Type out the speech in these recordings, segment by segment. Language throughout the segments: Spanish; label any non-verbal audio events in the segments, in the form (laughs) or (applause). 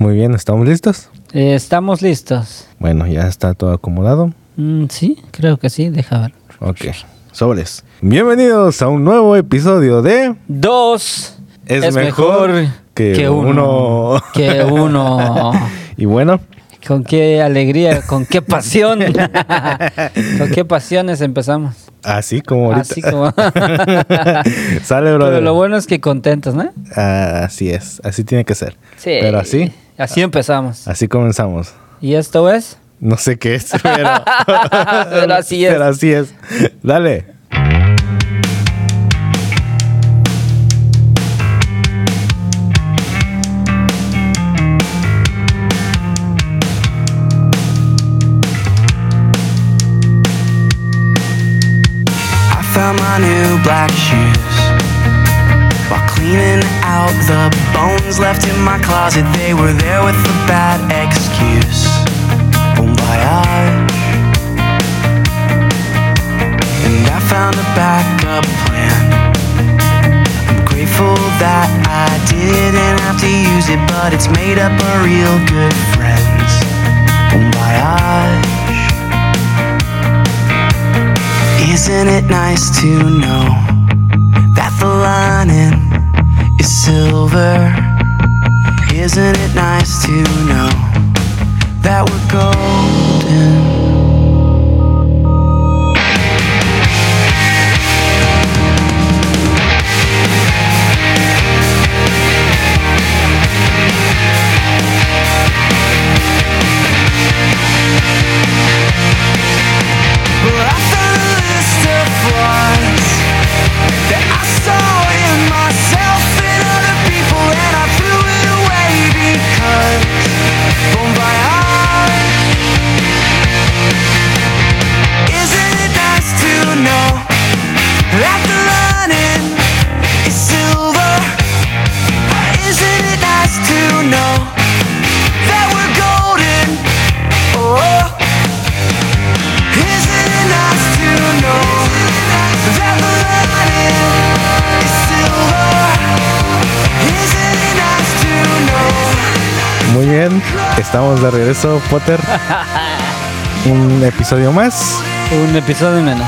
Muy bien, ¿estamos listos? Eh, estamos listos. Bueno, ya está todo acomodado. Mm, sí, creo que sí, deja ver. Ok, sobres. Bienvenidos a un nuevo episodio de Dos Es, mejor, que, uno. Que uno. (laughs) y bueno, Con qué alegría, con qué pasión. (laughs) con qué pasiones empezamos. así como ahorita. Así como. (laughs) Sale, brother. Pero lo bueno es que contentos, ¿no? Ah, así es, así tiene que ser. Sí. Pero así, Así empezamos. así comenzamos. ¿Y esto es? No sé qué es, pero, (laughs) Pero así es. Pero así es. Dale. I found my new black shoes cleaning out the bones left in my closet. They were there with a bad excuse. Bon voyage. And I found a backup plan. I'm grateful that I didn't have to use it, but it's made up of real good friends. Bon voyage. Isn't it nice to know that the lining is silver? Isn't it nice to know that we're golden? Estamos de regreso, Potter. Un episodio más. Un episodio menos.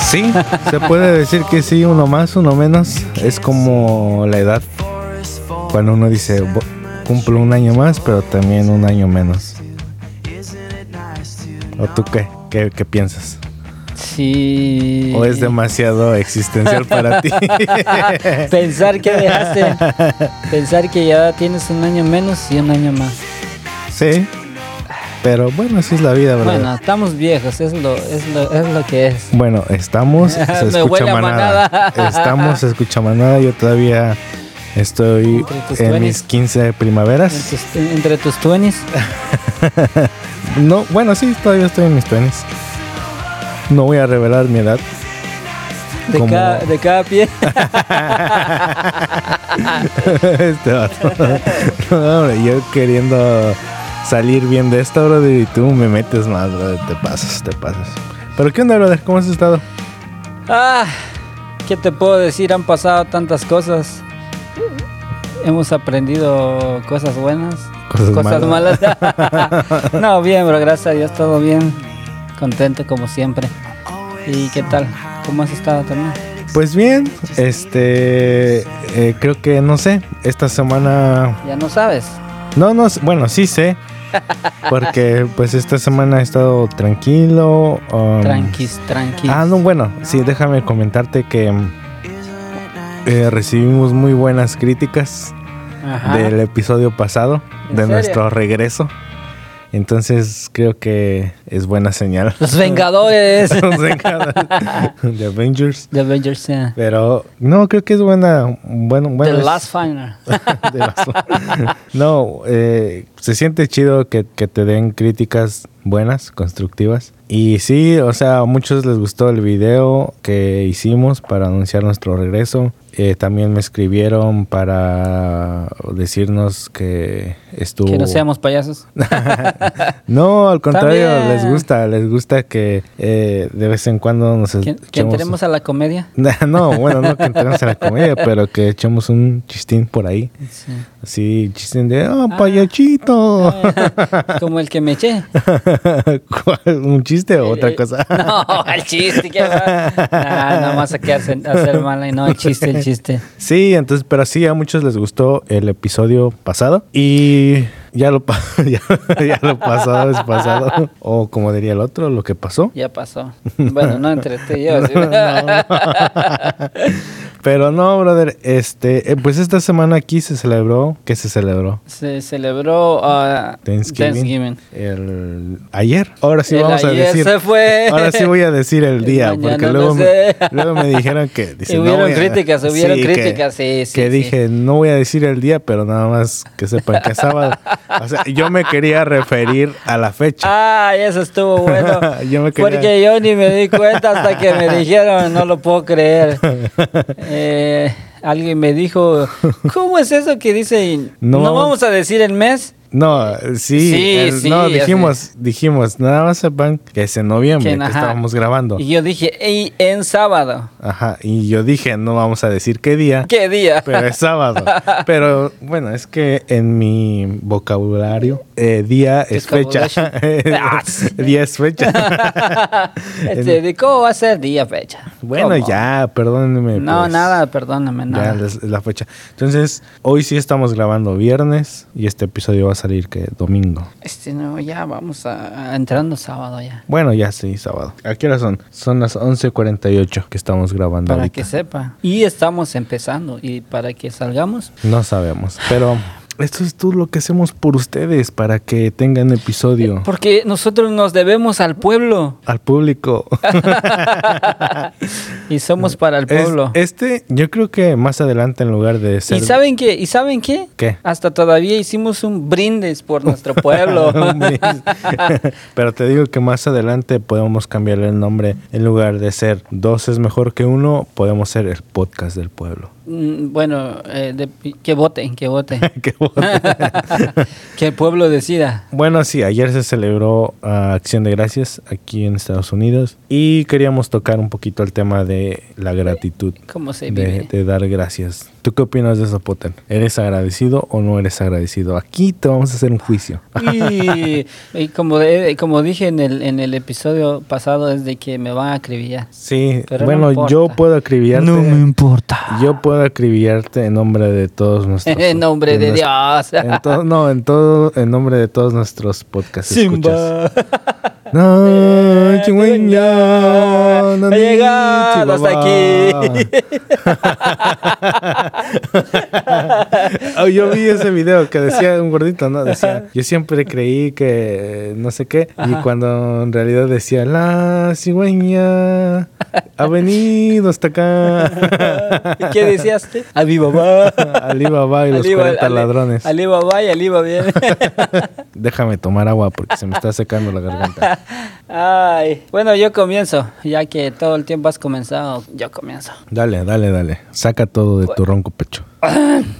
Sí, se puede decir que sí, uno más, uno menos. Es como la edad. Cuando uno dice, "Bo- cumplo un año más, pero también un año menos. ¿O tú qué? ¿Qué, qué piensas? Sí. ¿O es demasiado existencial para ti? (laughs) Pensar que dejaste. pensar que ya tienes un año menos y un año más. Sí, pero bueno, así es la vida, ¿verdad? Bueno, estamos viejos, es lo, es lo, es lo que es. Bueno, estamos, (laughs) se escucha manada. manada. Estamos, se escucha manada. Yo todavía estoy Entre en 20s. mis 15 En primaveras. tus- entre tus 20s. (laughs) No, bueno, sí, todavía estoy en mis 20 No voy a revelar mi edad. De, Como- cada, de cada pie. (laughs) este vato. No, hombre, yo queriendo salir bien de esto, brother, y tú me metes más, brother. Te pasas, te pasas. Pero ¿qué onda, brother? ¿Cómo has estado? Ah, ¿qué te puedo decir? Han pasado tantas cosas. Hemos aprendido cosas buenas, Cosas malas. (laughs) (laughs) no, bien, bro, gracias a Dios, todo bien. Contento como siempre. ¿Y qué tal? ¿Cómo has estado también? Pues bien, este. eh, creo que no sé. Esta semana Ya no sabes. No, no, bueno, sí sé. Porque pues esta semana he estado tranquilo. um, Tranquis, tranquis. Ah, no, bueno, sí, déjame comentarte que eh, recibimos muy buenas críticas Ajá. del episodio pasado, ¿En de serio? nuestro regreso. Entonces creo que es buena señal. Los Vengadores. (laughs) Los Vengadores (laughs) de Avengers. The Avengers, yeah. Pero no, creo que es buena. Bueno, The bueno, es- Last Final. (laughs) no, eh, se siente chido que, que te den críticas buenas, constructivas. Y sí, o sea, a muchos les gustó el video que hicimos para anunciar nuestro regreso. Eh, también me escribieron para decirnos que estuvo... Que no seamos payasos. (laughs) No, al contrario, También. les gusta, les gusta que eh, de vez en cuando nos que, que echemos- entremos a la comedia. (laughs) No, bueno, no que entremos a la comedia, pero que echemos un chistín por ahí. Sí. Así, chistín de, ¡oh, payachito! (laughs) Como el que me eché. ¿Un chiste o otra Eh, cosa? No, el chiste, que va. Ah, no más a a hacer mal y no, el chiste, el chiste. Sí, entonces, pero sí, a muchos les gustó el episodio pasado y ya lo, (laughs) ya, ya lo pasado es pasado. O como diría el otro, lo que pasó. Ya pasó. Bueno, no entre tú y yo. ¿sí? (laughs) Pero no, brother, este, eh, pues esta semana aquí se celebró, ¿qué se celebró? Se celebró ah, Thanksgiving. Thanksgiving. El ayer. Ahora sí El vamos a decir. se fue. Ahora sí voy a decir el día, porque no luego, me, luego me dijeron que dice, no hubieron críticas, hubieron Sí, críticas, sí, sí, Que sí. dije, no voy a decir el día, pero nada más que sepan que es sábado. (laughs) O sea, yo me quería referir a la fecha. Ah, eso estuvo bueno. (laughs) Yo me quería- Porque yo ni me di cuenta hasta que me (laughs) dijeron, no lo puedo creer. Eh, alguien me dijo, ¿cómo es eso que dice? No vamos a decir el mes. No, sí, Sí, el- sí, no, dijimos, dijimos, nada más sepan que es en noviembre Que, estábamos grabando. Y yo dije, "Ey, en sábado. Ajá, y yo dije, no vamos a decir qué día, ¿Qué día? pero es sábado. (laughs) Pero bueno, es que en mi vocabulario, eh, día es fecha. (laughs) (laughs) Ah, sí. día es fecha. Este, ¿de ¿Cómo va a ser día, fecha? bueno, ¿Cómo? ya, perdónenme. No, pues, nada, perdóname, Ya nada. es la fecha. Entonces, hoy sí estamos grabando viernes y este episodio va a salir que domingo. Este, no, ya vamos a, a entrando sábado ya. Bueno, ya sí, sábado. ¿A qué hora son? Son las 11.48 que estamos grabando Para ahorita. que sepa. Y estamos empezando. Y para que salgamos, No sabemos, pero esto es todo lo que hacemos por ustedes para que tengan episodio. porque nosotros nos debemos al pueblo. Al público. (laughs) Y somos para el Es- pueblo. este, yo creo que más adelante en lugar de ser... ¿Y saben qué? ¿Y saben qué? ¿Qué? Hasta todavía hicimos un brindis por nuestro (laughs) pueblo. (laughs) Pero te digo que más adelante podemos cambiarle el nombre. En lugar de ser dos es mejor que uno, podemos ser el podcast del pueblo. Mm, bueno, eh, de- que voten, que voten. Qué bueno. que el pueblo decida. Bueno, sí, ayer se celebró ah, Acción de Gracias aquí en Estados Unidos y queríamos tocar un poquito el tema de la gratitud, ¿Cómo se de, vive? de dar gracias. ¿Tú qué opinas de eso, Poten? ¿Eres agradecido o no eres agradecido? Aquí te vamos a hacer un juicio. Y, y como, de- como dije en el, en el episodio pasado, es de que me van a acribillar. Sí, Pero no bueno, yo puedo acribillarte. importa. Yo puedo acribillarte en nombre de todos nuestros. (laughs) En nombre de Dios. En to- no, en todo, en nombre de todos nuestros podcasts. escuchas. (laughs) No, chingüeña, no, llegado hasta aquí. (laughs) Oh, yo vi ese video que decía un gordito, ¿no? Decía, yo siempre creí que no sé qué, y cuando en realidad decía, la cigüeña ha venido hasta acá. (laughs) ¿Qué decías? Alibaba. Alibaba y los 40 ladrones. Alibaba y Aliba bien. (laughs) Déjame tomar agua porque se me está secando la garganta. (laughs) Ay. Bueno, yo comienzo. Ya que todo el tiempo has comenzado, yo comienzo. Dale, dale, dale. Saca todo de tu ronco pecho. (laughs)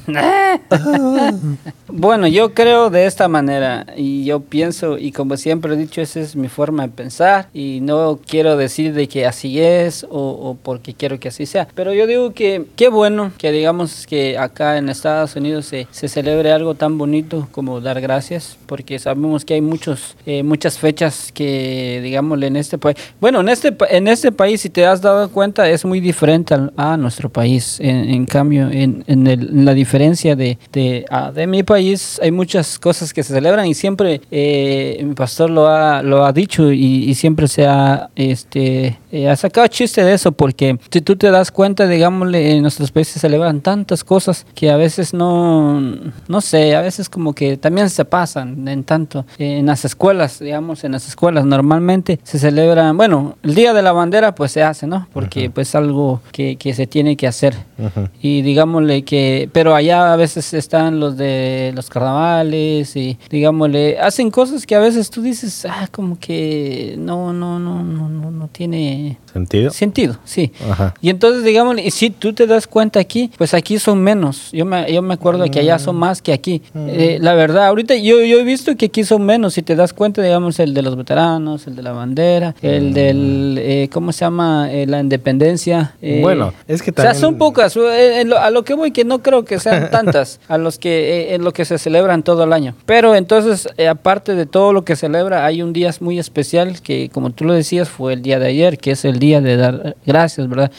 Bueno, yo creo de esta manera y yo pienso y como siempre he dicho, esa es mi forma de pensar y no quiero decir de que así es o, o porque quiero que así sea, pero yo digo que qué bueno que digamos que acá en Estados Unidos se, se celebre algo tan bonito como dar gracias porque sabemos que hay muchos eh, muchas fechas que digámosle en este país, bueno en este en este país si te has dado cuenta es muy diferente al- a nuestro país, en, en cambio en, en el- la diferencia de, de, ah, de mi país hay muchas cosas que se celebran y siempre eh, mi pastor lo ha, lo ha dicho y, y siempre se ha, este, eh, ha sacado chiste de eso porque si tú te das cuenta, digámosle, en nuestros países se celebran tantas cosas que a veces no, no sé, a veces como que también se pasan en tanto. Eh, en las escuelas, digamos, en las escuelas normalmente se celebran, bueno, el Día de la Bandera pues se hace, ¿no? Porque pues algo que, que se tiene que hacer. Ujú. Y digámosle que que, pero allá a veces están los de los carnavales y digámosle, hacen cosas que a veces tú dices, ah, como que no, no, no, no, no, no tiene ¿Sentido? sentido, sí. Ajá. Y entonces, digamos, y si tú te das cuenta aquí, pues aquí son menos. Yo me, yo me acuerdo que allá son más que aquí. Eh, la verdad, ahorita yo, yo he visto que aquí son menos. Si te das cuenta, digamos, el de los veteranos, el de la bandera, el del, eh, ¿cómo se llama? Eh, la independencia. eh, Bueno, es que O sea, también- son pocas. lo- a lo que voy, que no creo que sean (laughs) tantas a los que en lo que se celebran todo el año. Pero entonces, aparte de todo lo que celebra, hay un día muy especial que, como tú lo decías, fue el día de ayer, que es el día de dar gracias, ¿verdad?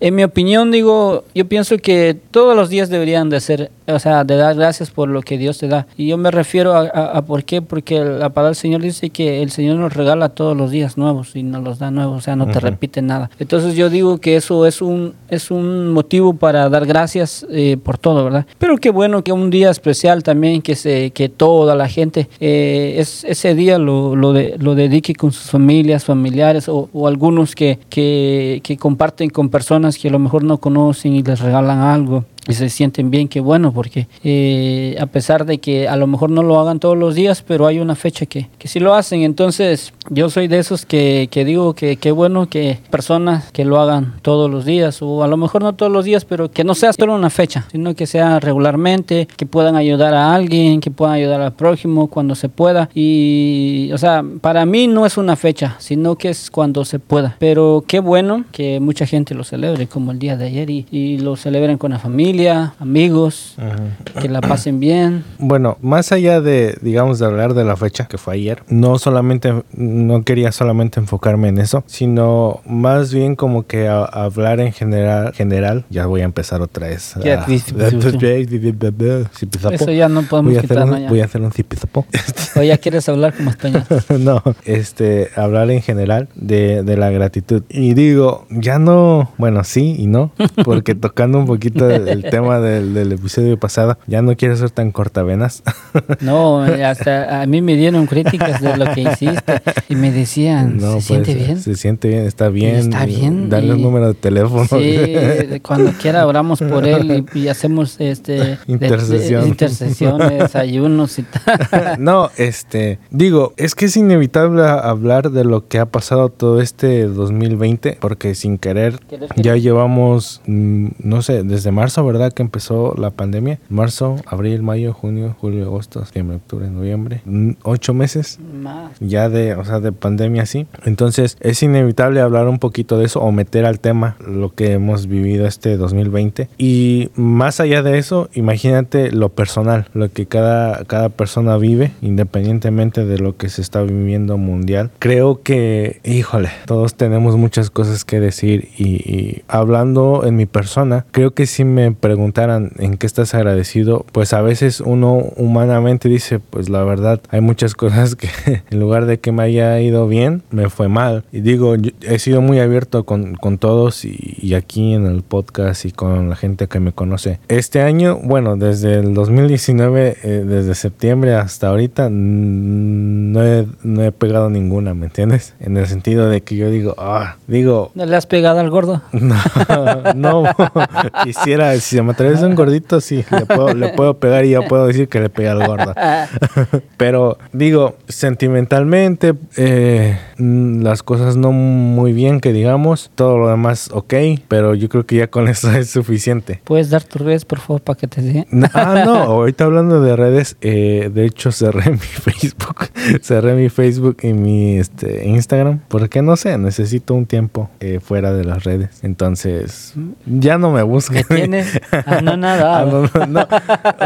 En mi opinión, digo, yo pienso que todos los días deberían de ser, o sea, de dar gracias por lo que Dios te da. Y yo me refiero a, a- a por qué, porque la palabra del Señor dice que el Señor nos regala todos los días nuevos y nos los da nuevos, o sea, no te repite nada. Entonces yo digo que eso es un, es un motivo para dar gracias eh, por todo, ¿verdad? Pero qué bueno que un día especial también, que, se, que toda la gente eh, es, ese día lo, lo, de- lo dedique con sus familias, familiares o, o algunos que, que, que comparten con personas que a lo mejor no conocen y les regalan algo y se sienten bien, qué bueno, porque eh, a pesar de que a lo mejor no lo hagan todos los días, pero hay una fecha que, que sí lo hacen. Entonces, yo soy de esos que, que digo que qué bueno que personas que lo hagan todos los días, o a lo mejor no todos los días, pero que no sea solo una fecha, sino que sea regularmente, que puedan ayudar a alguien, que puedan ayudar al prójimo cuando se pueda. Y, o sea, para mí no es una fecha, sino que es cuando se pueda. Pero qué bueno que mucha gente lo celebre, como el día de ayer, y, y lo celebren con la familia, amigos, que la pasen bien. Bueno, más allá de, digamos, de hablar de la fecha que fue ayer, no solamente, no quería solamente enfocarme en eso, sino más bien como que a- hablar en general, general, ya voy a empezar otra vez. Ya. Eso ya no podemos voy a hacer un, voy a hacer un zipizapo. (laughs) O ya quieres hablar como español. (laughs) no, este, hablar en general de, de la gratitud. Y digo, ya no, bueno, sí y no, porque tocando un poquito (laughs) el tema del, del episodio pasado, ya no quiero ser tan cortavenas. No, hasta a mí me dieron críticas de lo que hiciste y me decían, No, ¿se siente pues, bien? Se siente bien, está bien. Está bien, Darle y- un número de teléfono. Sí, cuando quiera oramos por él y, y hacemos este de- Intercesión. de- intercesiones, (laughs) ayunos y tal. no, este, digo, es que es inevitable hablar de lo que ha pasado todo este 2020, porque sin querer Querer, ya querer. llevamos, mm, no sé, desde marzo, ¿verdad? Que empezó la pandemia. Marzo, abril, mayo, junio, julio, agosto, septiembre, octubre, noviembre. mm, Ocho meses Más. ya de, o sea, de pandemia así. Entonces es inevitable hablar un poquito de eso o meter al tema lo que hemos vivido este 2020. Y más allá de eso, imagínate lo personal, lo que cada, cada persona vive, independientemente de lo que se está viviendo mundial. Creo que, híjole, todos tenemos muchas cosas que decir y, y hablando en mi persona, creo que si me preguntaran en qué estás agradecido, pues a veces uno humanamente dice, pues la verdad, hay muchas (laughs) cosas que en lugar de que me haya ido bien, me fue mal. Y digo, yo he sido muy abierto con, con todos y, y aquí en el podcast y con la gente que me conoce. Este año, bueno, desde el 2019, eh, desde septiembre hasta ahorita, no he, no he pegado ninguna, ¿me entiendes? En el sentido de que yo digo, ah, digo, ¿No le has pegado al gordo? (laughs) no, no, (laughs) quisiera, si se me atraviesa un gordito, sí, le puedo, le puedo pegar y ya puedo decir que le pegué al gordo. (laughs) Pero digo, sentimentalmente, eh, las cosas no muy bien, que digamos, todo lo demás ok, pero yo creo que ya con (laughs) eso es suficiente. ¿Puedes dar tus redes, por favor, para que te sigan? No, Ah, no, (laughs) ahorita hablando de redes, eh, de hecho cerré (laughs) mi Facebook, cerré mi Facebook y mi este, Instagram, porque no sé, necesito un tiempo eh, fuera de las redes. Entonces, ya no me busquen. ¿Qué tienes? Ah, no, nada. Ah, no, no, no.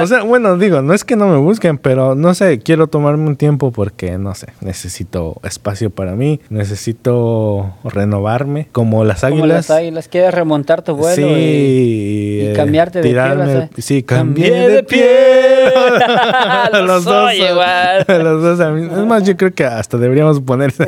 O sea, bueno, digo, no es que no me busquen, pero no sé, quiero tomarme un tiempo porque, no sé, necesito espacio para mí, necesito renovarme, como las Como águilas. las águilas, quieres remontar tu vuelo sí, y, y eh, cambiarte de pie. tirarme sí, Cambié cambié de de pie. pie. (laughs) (laughs) Lo soy igual. (laughs) Los dos a mí- Es más, yo creo que hasta deberíamos ponerse.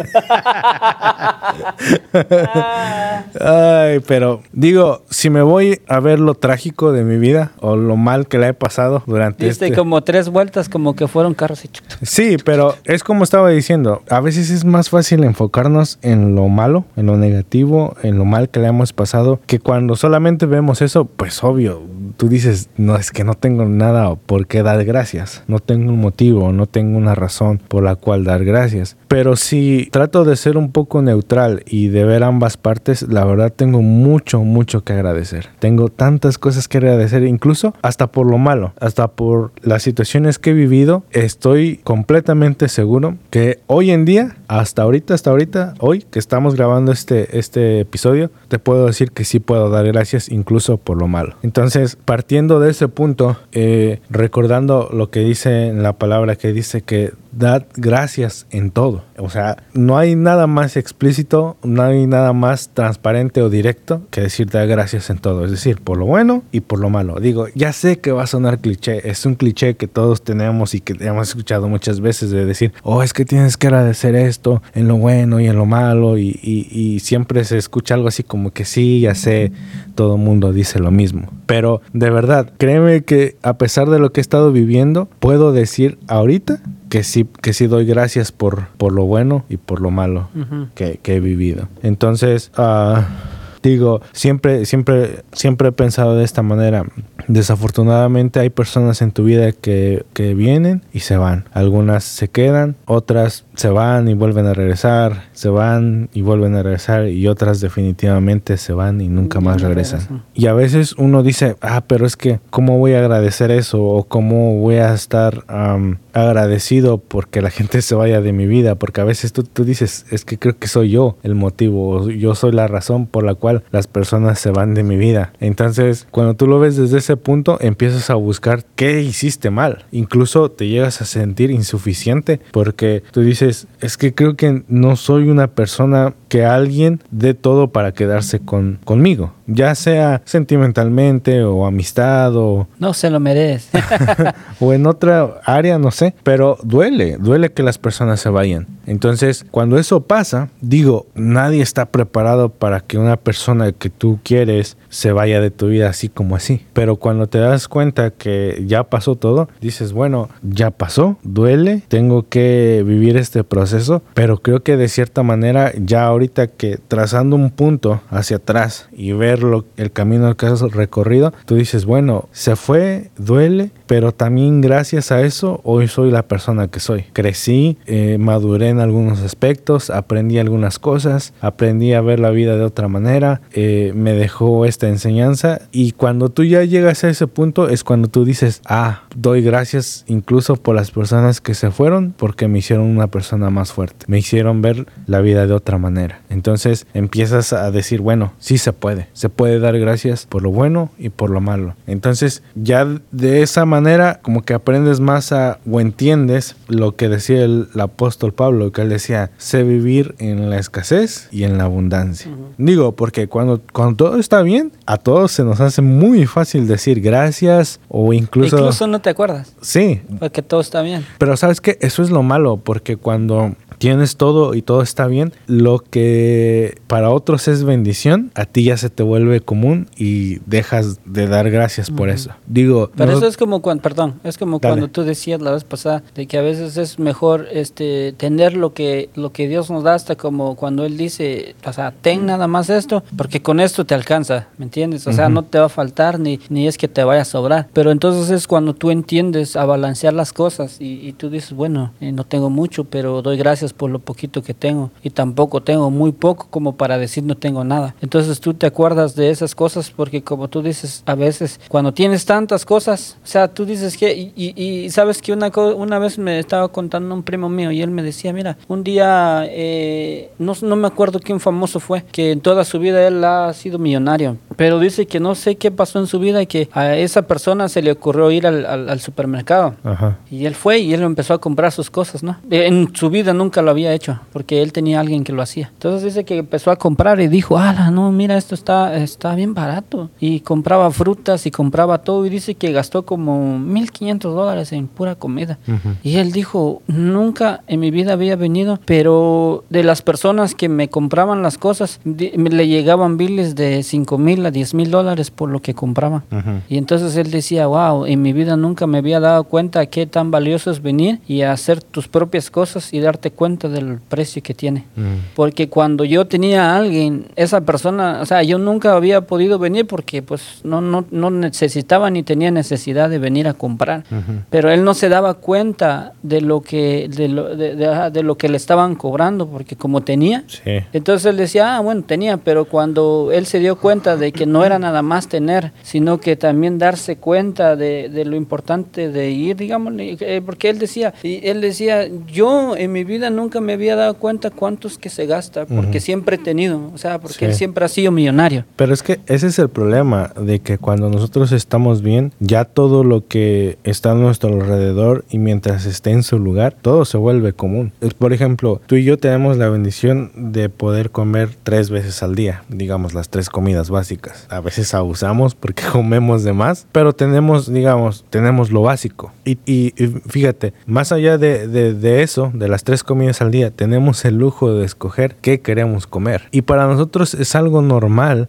Ay, pero digo, si me voy a ver lo trágico de mi vida o lo mal que la he pasado durante Diste este... como tres vueltas como que fueron carros y. Sí, pero es como estaba diciendo, a veces es más fácil enfocarnos en lo malo, en lo negativo, en lo mal que le hemos pasado, que cuando solamente vemos eso, pues obvio, tú dices, no, es que no tengo nada por qué dar gracias, no tengo un motivo, no tengo una razón por la cual dar gracias. Pero si trato de ser un poco neutral y de ver ambas partes, la verdad tengo mucho, mucho que agradecer. Tengo tantas cosas que agradecer, incluso hasta por lo malo, hasta por las situaciones que he vivido. Estoy completamente seguro que hoy en día, hasta ahorita, hasta ahorita, hoy que estamos grabando este, este episodio, te puedo decir que sí puedo dar gracias incluso por lo malo. Entonces, partiendo de ese punto, eh, recordando lo que dice en la palabra que dice que dad gracias en todo. O sea, no hay nada más explícito, no hay nada más transparente o directo que decir dar gracias en todo. Es decir, por lo bueno y por lo malo. Digo, ya sé que va a sonar cliché, es un cliché que todos tenemos y que hemos escuchado muchas veces de decir, oh, es que tienes que agradecer esto en lo bueno y en lo malo y, y- y siempre se escucha algo así como que sí, ya sé, todo el mundo dice lo mismo. Pero de verdad, créeme que a pesar de lo que he estado viviendo, puedo decir ahorita que sí, que sí doy gracias por, por lo bueno y por lo malo que, que he vivido. Entonces, ah, digo, siempre, siempre, siempre he pensado de esta manera. Desafortunadamente hay personas en tu vida que, que vienen y se van. Algunas se quedan, otras se van y vuelven a regresar, se van y vuelven a regresar y otras definitivamente se van y nunca más regresan. Y a veces uno dice, ah, pero es que, ¿cómo voy a agradecer eso? O cómo voy a estar agradecido porque la (laughs) gente se vaya de mi vida. Porque a veces tú, tú dices, es que creo que soy yo el motivo, o yo soy la razón por la cual las personas se van de mi vida. Entonces, cuando tú lo ves desde ese punto, empiezas a buscar qué hiciste mal. Incluso te llegas a sentir insuficiente porque tú dices, es que creo que no soy una persona que alguien dé todo para quedarse con, conmigo. Ya sea sentimentalmente o amistad o, No se lo merece. (laughs) o en otra área, no sé, pero duele, duele que las personas se vayan. Entonces, cuando eso pasa, digo, nadie está preparado para que una persona que tú quieres se vaya de tu vida así como así. Pero cuando te das cuenta que ya pasó todo, dices, bueno, ya pasó, duele, tengo que vivir este proceso, pero creo que de cierta manera ya ahorita que trazando un punto hacia atrás y ver lo- el camino que has recorrido, tú dices, bueno, se fue, duele, pero también gracias a eso hoy soy la persona que soy. Crecí, eh, maduré en algunos aspectos, aprendí algunas cosas, aprendí a ver la vida de otra manera, eh, me dejó esta enseñanza y cuando tú ya llegas a ese punto es cuando tú dices, ah, doy gracias incluso por las personas que se fueron porque me hicieron una persona más fuerte, me hicieron ver la vida de otra manera. Entonces empiezas a decir, bueno, sí se puede, se puede dar gracias por lo bueno y por lo malo. Entonces ya de esa manera como que aprendes más a o entiendes lo que decía el, el apóstol Pablo, que él decía, sé vivir en la escasez y en la abundancia. Digo, porque cuando, cuando todo está bien, a todos se nos hace muy fácil decir gracias o incluso... Incluso no te acuerdas, Sí, porque todo está bien. pero sabes que eso es lo malo, porque cuando tienes todo y todo está bien, lo que para otros es bendición, a ti ya se te vuelve común y dejas de dar gracias por eso. Digo, Pero eso es como cuando, perdón, es como Dale. cuando tú decías la vez pasada de que a veces es mejor este tener lo que lo que Dios nos da hasta como cuando él dice, o sea, ten nada más esto, porque con esto te alcanza, ¿me entiendes? O sea, no te va a faltar ni ni es que te vaya a sobrar, pero entonces es cuando tú entiendes a balancear las cosas y, y tú dices, bueno, eh, no tengo mucho, pero doy gracias por lo poquito que tengo y tampoco tengo muy poco como para decir no tengo nada. Entonces tú te acuerdas de esas cosas porque como tú dices, a veces cuando tienes tantas cosas, o sea, tú dices que, y, y- y sabes que una, una vez me estaba contando un primo mío y él me decía, mira, un día, eh, no, no me acuerdo quién famoso fue, que en toda su vida él ha sido millonario, pero dice que no sé qué pasó en su vida y que a esa persona se le ocurrió ir al, al- al supermercado. Ajá. Y él fue y él empezó a comprar sus cosas, ¿no? En su vida nunca lo había hecho, porque él tenía a alguien que lo hacía. Entonces dice que empezó a comprar y dijo, ah, no, mira, esto está, está bien barato. Y compraba frutas y compraba todo y dice que gastó como 1.500 dólares en pura comida. Ujú. Y él dijo, nunca en mi vida había venido, pero de las personas que me compraban las cosas, le llegaban biles de 5 mil a a 10 mil dólares por lo que compraba. Ujú. Y entonces él decía, wow, en mi vida nunca me había dado cuenta qué tan valioso es venir y hacer tus propias cosas y darte cuenta del precio que tiene. Mm. Porque cuando yo tenía a alguien, esa persona, o sea, yo nunca había podido venir porque pues no, no, no necesitaba ni tenía necesidad de venir a comprar. Pero él no se daba cuenta de lo que, de lo, de, de- lo que le estaban cobrando, porque como tenía, Sí. entonces él decía, ah, bueno, tenía, pero cuando él se dio cuenta de que no era nada más tener, sino que también darse cuenta de, de lo importante de ir, digámosle, eh, porque él decía, y él decía, yo en mi vida nunca me había dado cuenta cuántos que se gasta, porque siempre he tenido, o sea, porque Sí. él siempre ha sido millonario. Pero es que ese es el problema, de que cuando nosotros estamos bien, ya todo lo que está a nuestro alrededor y mientras esté en su lugar, todo se vuelve común. Por ejemplo, tú y yo tenemos la bendición de poder comer tres veces al día, digamos las tres comidas básicas. A veces abusamos porque (laughs) comemos de más, pero tenemos, digamos, tenemos lo básico. Y, y- y fíjate, más allá de, de- de eso, de las tres comidas al día, tenemos el lujo de escoger qué queremos comer. Y para nosotros es algo normal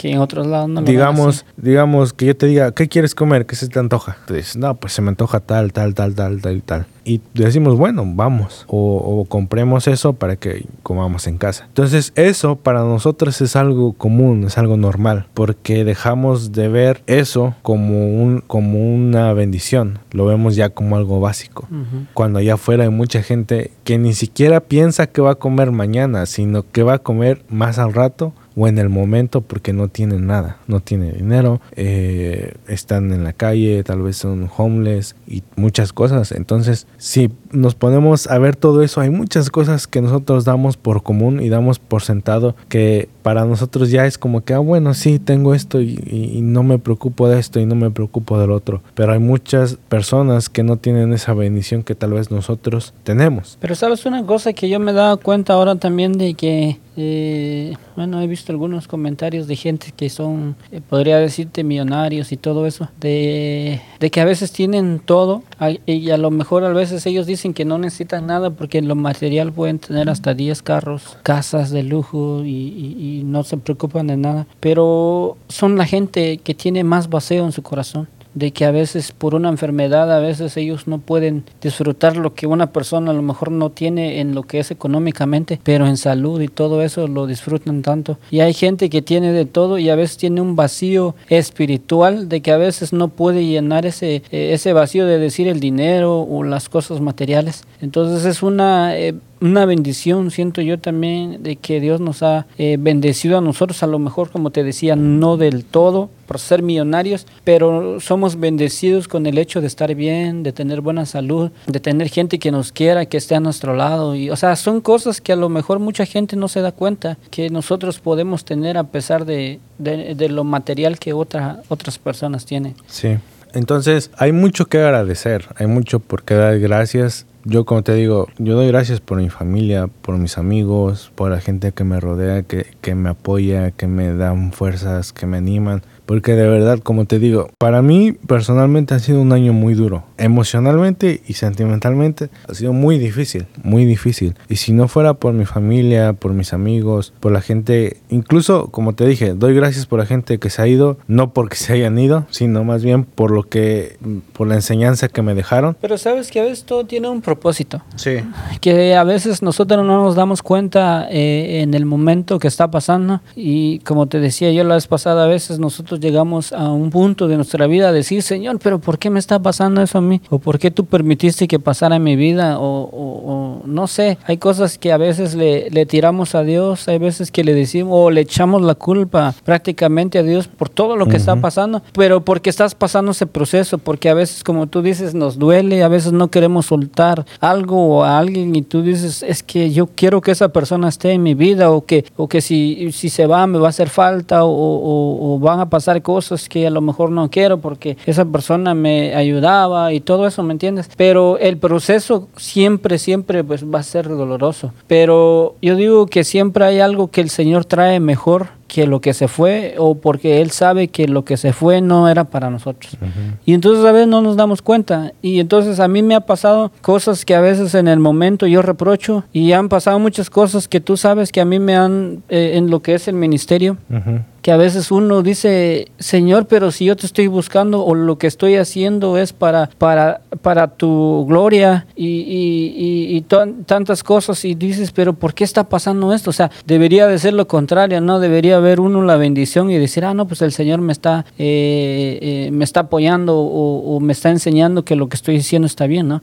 Que en otros lados no digamos, digamos que yo te diga, ¿qué quieres comer? ¿Qué se te antoja? Tú dices, no, pues se me antoja tal, tal, tal, tal, tal y tal. Y decimos, bueno, vamos. O, o compremos eso para que comamos en casa. Entonces, eso para nosotros es algo común, es algo normal. Porque dejamos de ver eso como, un, como una bendición. Lo vemos ya como algo básico cuando allá afuera hay mucha gente que ni siquiera piensa que va a comer mañana, sino que va a comer más al rato o en el momento porque no tienen nada, no tienen dinero, eh, están en la calle, tal vez son homeless y muchas cosas. Entonces, si nos ponemos a ver todo eso, hay muchas cosas que nosotros damos por común y damos por sentado que para nosotros ya es como que, ah, bueno, sí, tengo esto y, no me preocupo de esto y no me preocupo del otro. Pero hay muchas personas que no tienen esa bendición que tal vez nosotros tenemos. Pero sabes una cosa que yo me he dado cuenta ahora también de que, eh, bueno, he visto algunos comentarios de gente que son, eh, podría decirte, millonarios y todo eso, de, de que a veces tienen todo y a lo mejor a veces ellos dicen que no necesitan nada porque en lo material pueden tener hasta 10 carros, casas de lujo y, y- y no se preocupan de nada, pero son la gente que tiene más vacío en su corazón de que a veces por una enfermedad a veces ellos no pueden disfrutar lo que una persona a lo mejor no tiene en lo que es económicamente, pero en salud y todo eso lo disfrutan tanto. Y hay gente que tiene de todo y a veces tiene un vacío espiritual de que a veces no puede llenar ese, eh, ese vacío de decir el dinero o las cosas materiales. Entonces es una... eh, una bendición, siento yo también, de que Dios nos ha eh, bendecido a nosotros, a lo mejor, como te decía, no del todo por ser millonarios, pero somos bendecidos con el hecho de estar bien, de tener buena salud, de tener gente que nos quiera, que esté a nuestro lado. Y, o sea, son cosas que a lo mejor mucha gente no se da cuenta que nosotros podemos tener a pesar de, de- lo material que otra, otras personas tienen. Sí. Entonces, hay mucho que agradecer, hay mucho por qué dar gracias. Yo, como te digo, yo doy gracias por mi familia, por mis amigos, por la gente que me rodea, que, que me apoya, que me dan fuerzas, que me animan. Porque de verdad, como te digo, para mí personalmente ha sido un año muy duro. Emocionalmente y sentimentalmente ha sido muy difícil, muy difícil. Y si no fuera por mi familia, por mis amigos, por la gente, incluso como te dije, doy gracias por la gente que se ha ido, no porque se hayan ido, sino más bien por lo que, por la enseñanza que me dejaron. Pero sabes que a veces todo tiene un propósito. Sí. que a veces nosotros no nos damos cuenta eh, en el momento que está pasando y como te decía yo la vez pasada a veces nosotros llegamos a un punto de nuestra vida a decir Señor pero ¿por qué me está pasando eso a mí? o ¿por qué tú permitiste que pasara en mi vida? o, o- o no sé hay cosas que a veces le, le tiramos a Dios hay veces que le decimos o le echamos la culpa prácticamente a Dios por todo lo que está Ujú. pasando pero porque estás pasando ese proceso porque a veces como tú dices nos duele a veces no queremos soltar algo o a alguien y tú dices es que yo quiero que esa persona esté en mi vida o que o que si, si se va me va a hacer falta o, o- o van a pasar cosas que a lo mejor no quiero porque esa persona me ayudaba y todo eso me entiendes pero el proceso siempre siempre pues va a ser doloroso pero yo digo que siempre hay algo que el Señor trae mejor que lo que se fue o porque él sabe que lo que se fue no era para nosotros. Y entonces a veces no nos damos cuenta. Y entonces a mí me ha pasado cosas que a veces en el momento yo reprocho y han pasado muchas cosas que tú sabes que a mí me han, eh, en lo que es el ministerio, Ujú. Que a veces uno dice, Señor, pero si yo te estoy buscando o lo que estoy haciendo es para, para, para tu gloria y, y- y- y tan- tantas cosas y dices, pero ¿por qué está pasando esto? O sea, debería de ser lo contrario, ¿no? Debería ver uno la bendición y decir, ah, no, pues el Señor me está, eh, eh, me está apoyando o, o me está enseñando que lo que estoy diciendo está bien, ¿no?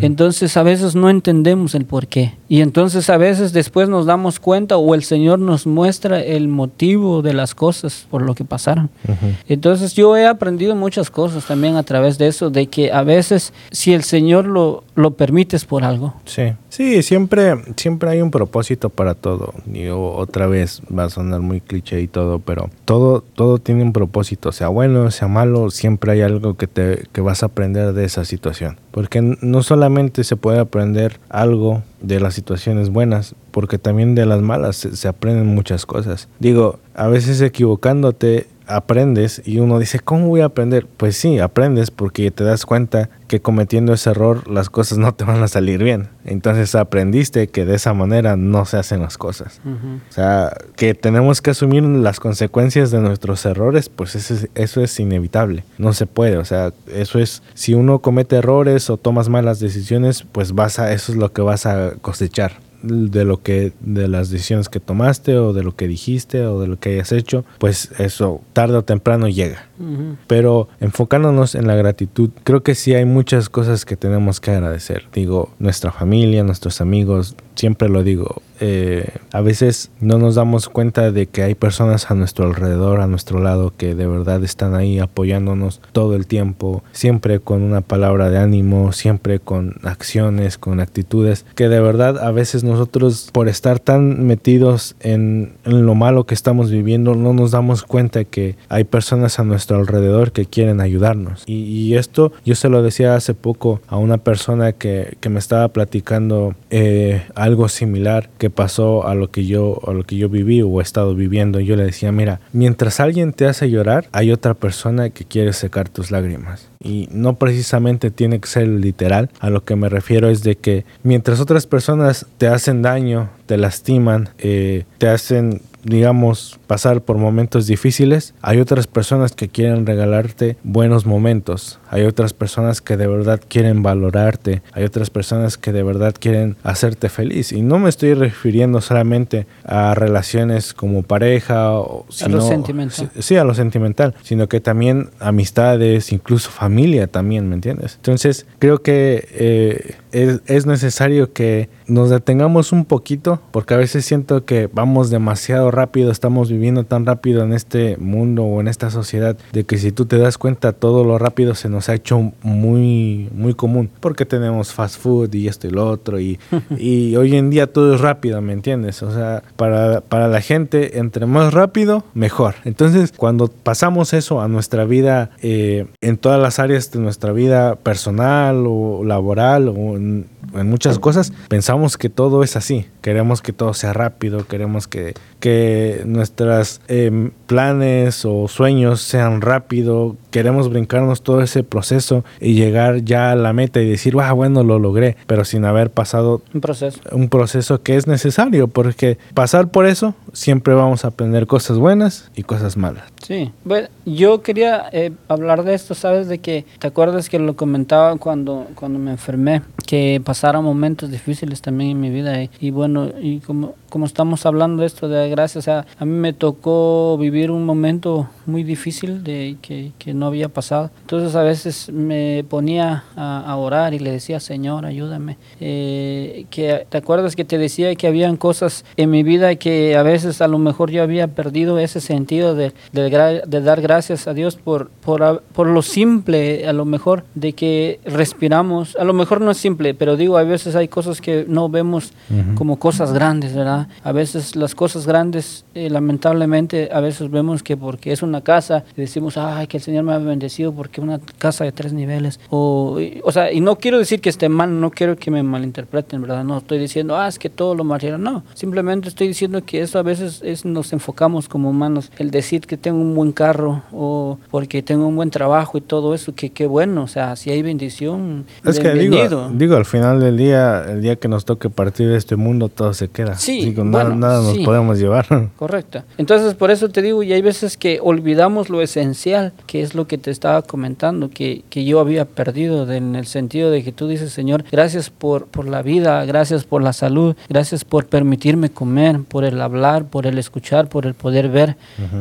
Entonces a veces no entendemos el por qué. Y entonces a veces después nos damos cuenta o el Señor nos muestra el motivo de las cosas por lo que pasaron. Entonces yo he aprendido muchas cosas también a través de eso, de que a veces si el Señor lo, lo permite es por algo. Sí, sí, siempre, siempre hay un propósito para todo. Y o- otra vez va a sonar muy cliché y todo, pero todo, todo tiene un propósito, sea bueno, sea malo, siempre hay algo que te que vas a aprender de esa situación. Porque no solamente se puede aprender algo de las situaciones buenas, porque también de las malas se aprenden muchas cosas. Digo, a veces equivocándote aprendes y uno dice, ¿cómo voy a aprender? Pues sí, aprendes porque te das cuenta que cometiendo ese error las cosas no te van a salir bien. Entonces aprendiste que de esa manera no se hacen las cosas. O sea, que tenemos que asumir las consecuencias de nuestros errores, pues eso es, eso es inevitable. No se puede. O sea, eso es, si uno comete errores o tomas malas decisiones, pues vas a, eso es lo que vas a cosechar de lo que de las decisiones que tomaste o de lo que dijiste o de lo que hayas hecho pues eso tarde o temprano llega Pero enfocándonos en la gratitud, creo que sí hay muchas cosas que tenemos que agradecer. Digo, nuestra familia, nuestros amigos, siempre lo digo, eh, a veces no nos damos cuenta de que hay personas a nuestro alrededor, a nuestro lado, que de verdad están ahí apoyándonos todo el tiempo, siempre con una palabra de ánimo, siempre con acciones, con actitudes, que de verdad a veces nosotros por estar tan metidos en, en lo malo que estamos viviendo, no nos damos cuenta que hay personas a nuestro alrededor que quieren ayudarnos. Y, esto yo se lo decía hace poco a una persona que, que me estaba platicando eh, algo similar que pasó a lo que yo a lo que yo viví o he estado viviendo. Yo le decía, mira, mientras alguien te hace llorar, hay otra persona que quiere secar tus lágrimas. Y no precisamente tiene que ser literal. A lo que me refiero es de que mientras otras personas te hacen daño, te lastiman, eh, te hacen digamos, pasar por momentos difíciles, hay otras personas que quieren regalarte buenos momentos, hay otras personas que de verdad quieren valorarte, hay otras personas que de verdad quieren hacerte feliz. Y no me estoy refiriendo solamente a relaciones como pareja o A lo sentimental. Sí, sí, a lo sentimental, sino que también amistades, incluso familia también, ¿me entiendes? Entonces, creo que eh, es, es necesario que nos detengamos un poquito, porque a veces siento que vamos demasiado rápido, estamos viviendo tan rápido en este mundo o en esta sociedad, de que si tú te das cuenta, todo lo rápido se nos ha hecho muy, muy común, porque tenemos fast food y esto y lo otro, y, (laughs) y hoy en día todo es rápido, ¿me entiendes? O sea, para, para la gente, entre más rápido, mejor. Entonces, cuando pasamos eso a nuestra vida, eh, en todas las áreas de nuestra vida personal o laboral o en, en muchas cosas, pensamos que todo es así. Queremos que todo sea rápido, queremos que, que nuestros planes o sueños sean rápido, queremos brincarnos todo ese proceso y llegar ya a la meta y decir, ah, bueno, lo logré, pero sin haber pasado Un proceso. un proceso que es necesario, porque pasar por eso siempre vamos a aprender cosas buenas y cosas malas. Sí, bueno, yo quería eh, hablar de esto, ¿sabes? De que, ¿te acuerdas que lo comentaba cuando, cuando me enfermé? Que pasaron momentos difíciles también en mi vida. Y, y bueno, y como, como estamos hablando de esto de gracia, o sea, a mí me tocó vivir un momento muy difícil de que, que no había pasado. Entonces a veces me ponía a, a orar y le decía, Señor, ayúdame. Eh, que, ¿Te acuerdas que te decía que habían cosas en mi vida que a veces a lo mejor yo había perdido ese sentido de, de, de dar gracias a Dios por, por, por lo simple, a lo mejor, de que respiramos. A lo mejor no es simple, pero digo, a veces hay cosas que no vemos como cosas grandes, ¿verdad? A veces las cosas grandes, eh, lamentablemente, a veces vemos que porque es una casa, decimos, ay, que el Señor me me ha bendecido porque una casa de tres niveles. O, y- o sea, y no quiero decir que esté mal, no quiero que me malinterpreten, ¿verdad? No estoy diciendo, ah, es que todo lo material. No, simplemente estoy diciendo que eso a veces es, nos enfocamos como humanos. El decir que tengo un buen carro o porque tengo un buen trabajo y todo eso, que qué bueno. O sea, si hay bendición, Es que bienvenido. digo, digo, al final del día, el día que nos toque partir de este mundo, todo se queda. Sí, Digo, bueno, nada, nada nos sí. podemos llevar. (laughs) Correcto. Entonces, por eso te digo, y hay veces que olvidamos lo esencial, que es lo que te estaba comentando, que, que yo había perdido de- en el sentido de que tú dices, Señor, gracias por, por la vida, gracias por la salud, gracias por permitirme comer, por el hablar, por el escuchar, por el poder ver,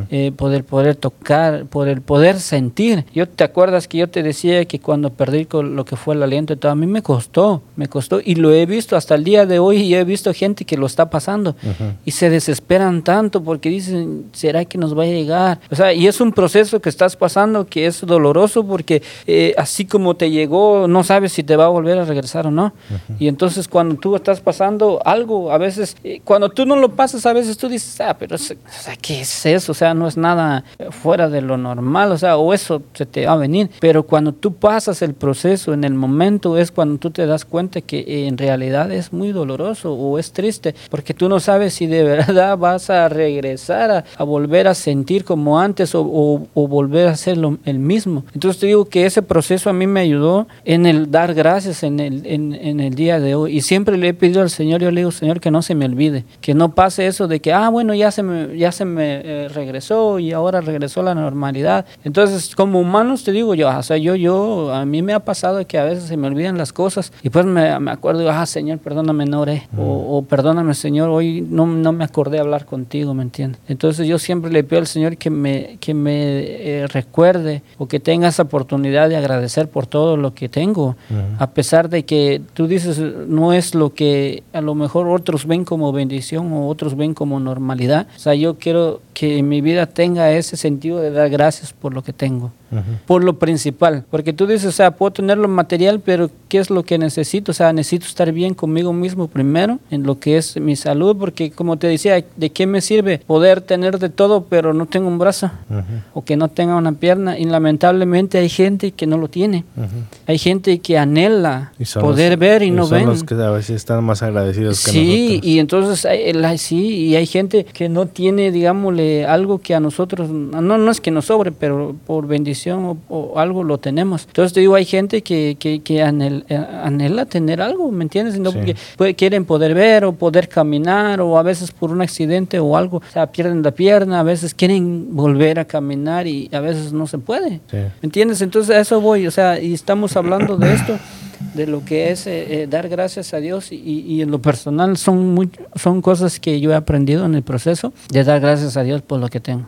eh, por el poder tocar, por el poder sentir. Yo te acuerdas que yo te decía que cuando perdí con lo que fue el aliento y todo, a mí me costó, me costó, y lo he visto hasta el día de hoy, y he visto gente que lo está pasando y se desesperan tanto porque dicen, ¿será que nos va a llegar? O sea, y es un proceso que estás pasando que es doloroso porque eh, así como te llegó, no sabes si te va a volver a regresar o no. Y entonces cuando tú estás pasando algo, a veces, eh, cuando tú no lo pasas, a veces tú dices, ah, pero es- o sea, ¿qué es eso? O sea, no es nada fuera de lo normal, o sea, o eso se te va a venir. Pero cuando tú pasas el proceso en el momento es cuando tú te das cuenta que eh, en realidad es muy doloroso o es triste, porque tú no sabes si de (laughs) verdad vas a regresar a, a volver a sentir como antes o, o- o volver a ser lo- el mismo. Entonces te digo que ese proceso a mí me ayudó en el dar gracias en el, en, en el día de hoy. Y siempre le he pedido al Señor, yo le digo, Señor, que no se me olvide, que no pase eso de que, ah, bueno, ya se me, ya se me eh, regresó y ahora regresó la normalidad. Entonces, como humanos te digo yo, o sea, yo, yo, a mí me ha pasado que a veces se me olvidan las cosas y pues me, me acuerdo, ah, Señor, perdóname, no oré. O, o perdóname, Señor, hoy no, no me acordé hablar contigo, ¿me entiendes? Entonces yo siempre le pido al Señor que me, que me eh, recuerde o que tenga esa oportunidad de agradecer por todo lo que tengo, a pesar de que tú dices no es lo que a lo mejor otros ven como bendición o otros ven como normalidad. O sea, yo quiero que mi vida tenga ese sentido de dar gracias por lo que tengo por lo principal. Porque tú dices, o sea, puedo tener lo material, pero ¿qué es lo que necesito? O sea, necesito estar bien conmigo mismo primero, en lo que es mi salud, porque como te decía, ¿de qué me sirve poder tener de todo, pero no tengo un brazo? O que no tenga una pierna. Y lamentablemente hay gente que no lo tiene. Hay gente que anhela Y poder los- ver y no son ven. los que a veces están más agradecidos que Sí, nosotros. y entonces hay, hay- sí, y hay gente que no tiene, digámosle, algo que a nosotros, no, no es que nos sobre, pero por bendición o, o algo lo tenemos. Entonces te digo, hay gente que, que, que anhel- eh, anhela tener algo, ¿me entiendes? No Sí. porque puede- quieren poder ver o poder caminar o a veces por un accidente o algo, o sea, pierden la pierna, a veces quieren volver a caminar y a veces no se puede. Sí. ¿Me entiendes? Entonces a eso voy, o sea, y estamos hablando de esto, de lo que es eh, eh, dar gracias a Dios y, y en lo personal son, muy, son cosas que yo he aprendido en el proceso de dar gracias a Dios por lo que tengo.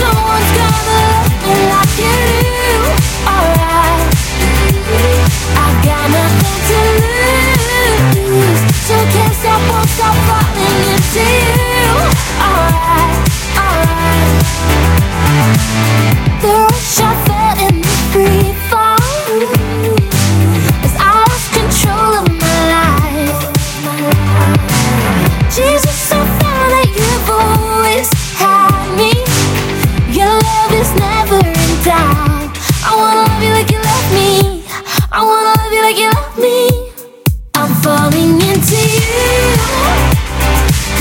Gonna love me like you. Alright. I've got nothing to lose. So can't stop, won't stop falling into you. Alright, alright.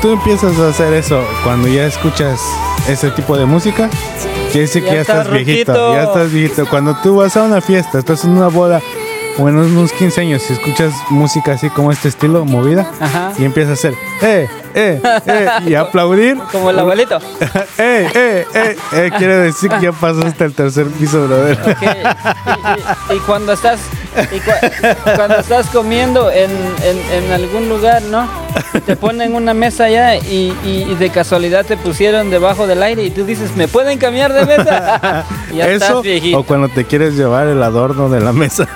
tú empiezas a hacer eso cuando ya escuchas ese tipo de música, quiere decir Ya que ya estás estás viejito, ruquito. ya estás viejito. Cuando tú vas a una fiesta, estás en una boda o en unos 15 años y escuchas música así como este estilo, movida, Ajá. y empiezas a hacer, eh, eh, eh, y (laughs) aplaudir, Como el abuelito. (laughs) eh, eh, eh, eh, quiere decir que ya pasaste el tercer piso, brother. Ok. Y, y- y cuando estás y cua- cuando estás comiendo en, en- en algún lugar, ¿no? Te ponen una mesa allá y, y- y de casualidad te pusieron debajo del aire y tú dices, ¿me pueden cambiar de mesa? (laughs) Ya Eso, estás viejito. o cuando te quieres llevar el adorno de la mesa.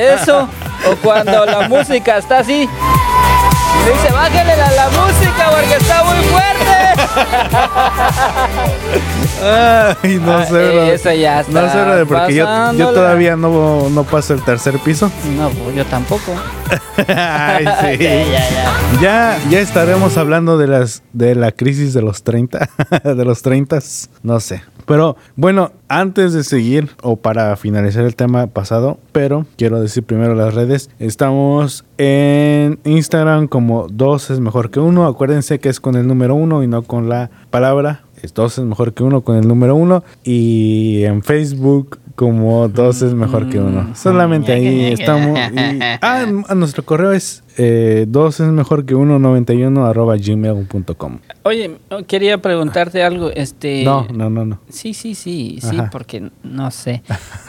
Eso, o cuando la música está así. Dice, bájale la, la música porque está muy fuerte. (laughs) Ay, no Ah, sé, brother. eso ya está No sé, brother, porque yo, todavía no, no paso el tercer piso. No, pues yo tampoco. (laughs) Ay, (laughs) sí. Ya, ya, ya. Ya, ya estaremos hablando de las de la crisis de los 30, de los 30, no sé. Pero bueno, antes de seguir o para finalizar el tema pasado, pero quiero decir primero las redes. Estamos en Instagram como dos es mejor que uno. Acuérdense que es con el número uno y no con la palabra. Dos es mejor que uno con el número uno. Y en Facebook como dos es mejor que uno. Solamente ahí (laughs) estamos. y- ah, n- (laughs) nuestro correo es eh, dos es mejor que uno 91 arroba gmail.com. Oye, quería preguntarte algo, este... No, no, no, no. Sí, sí, sí, sí, Ajá. porque no sé.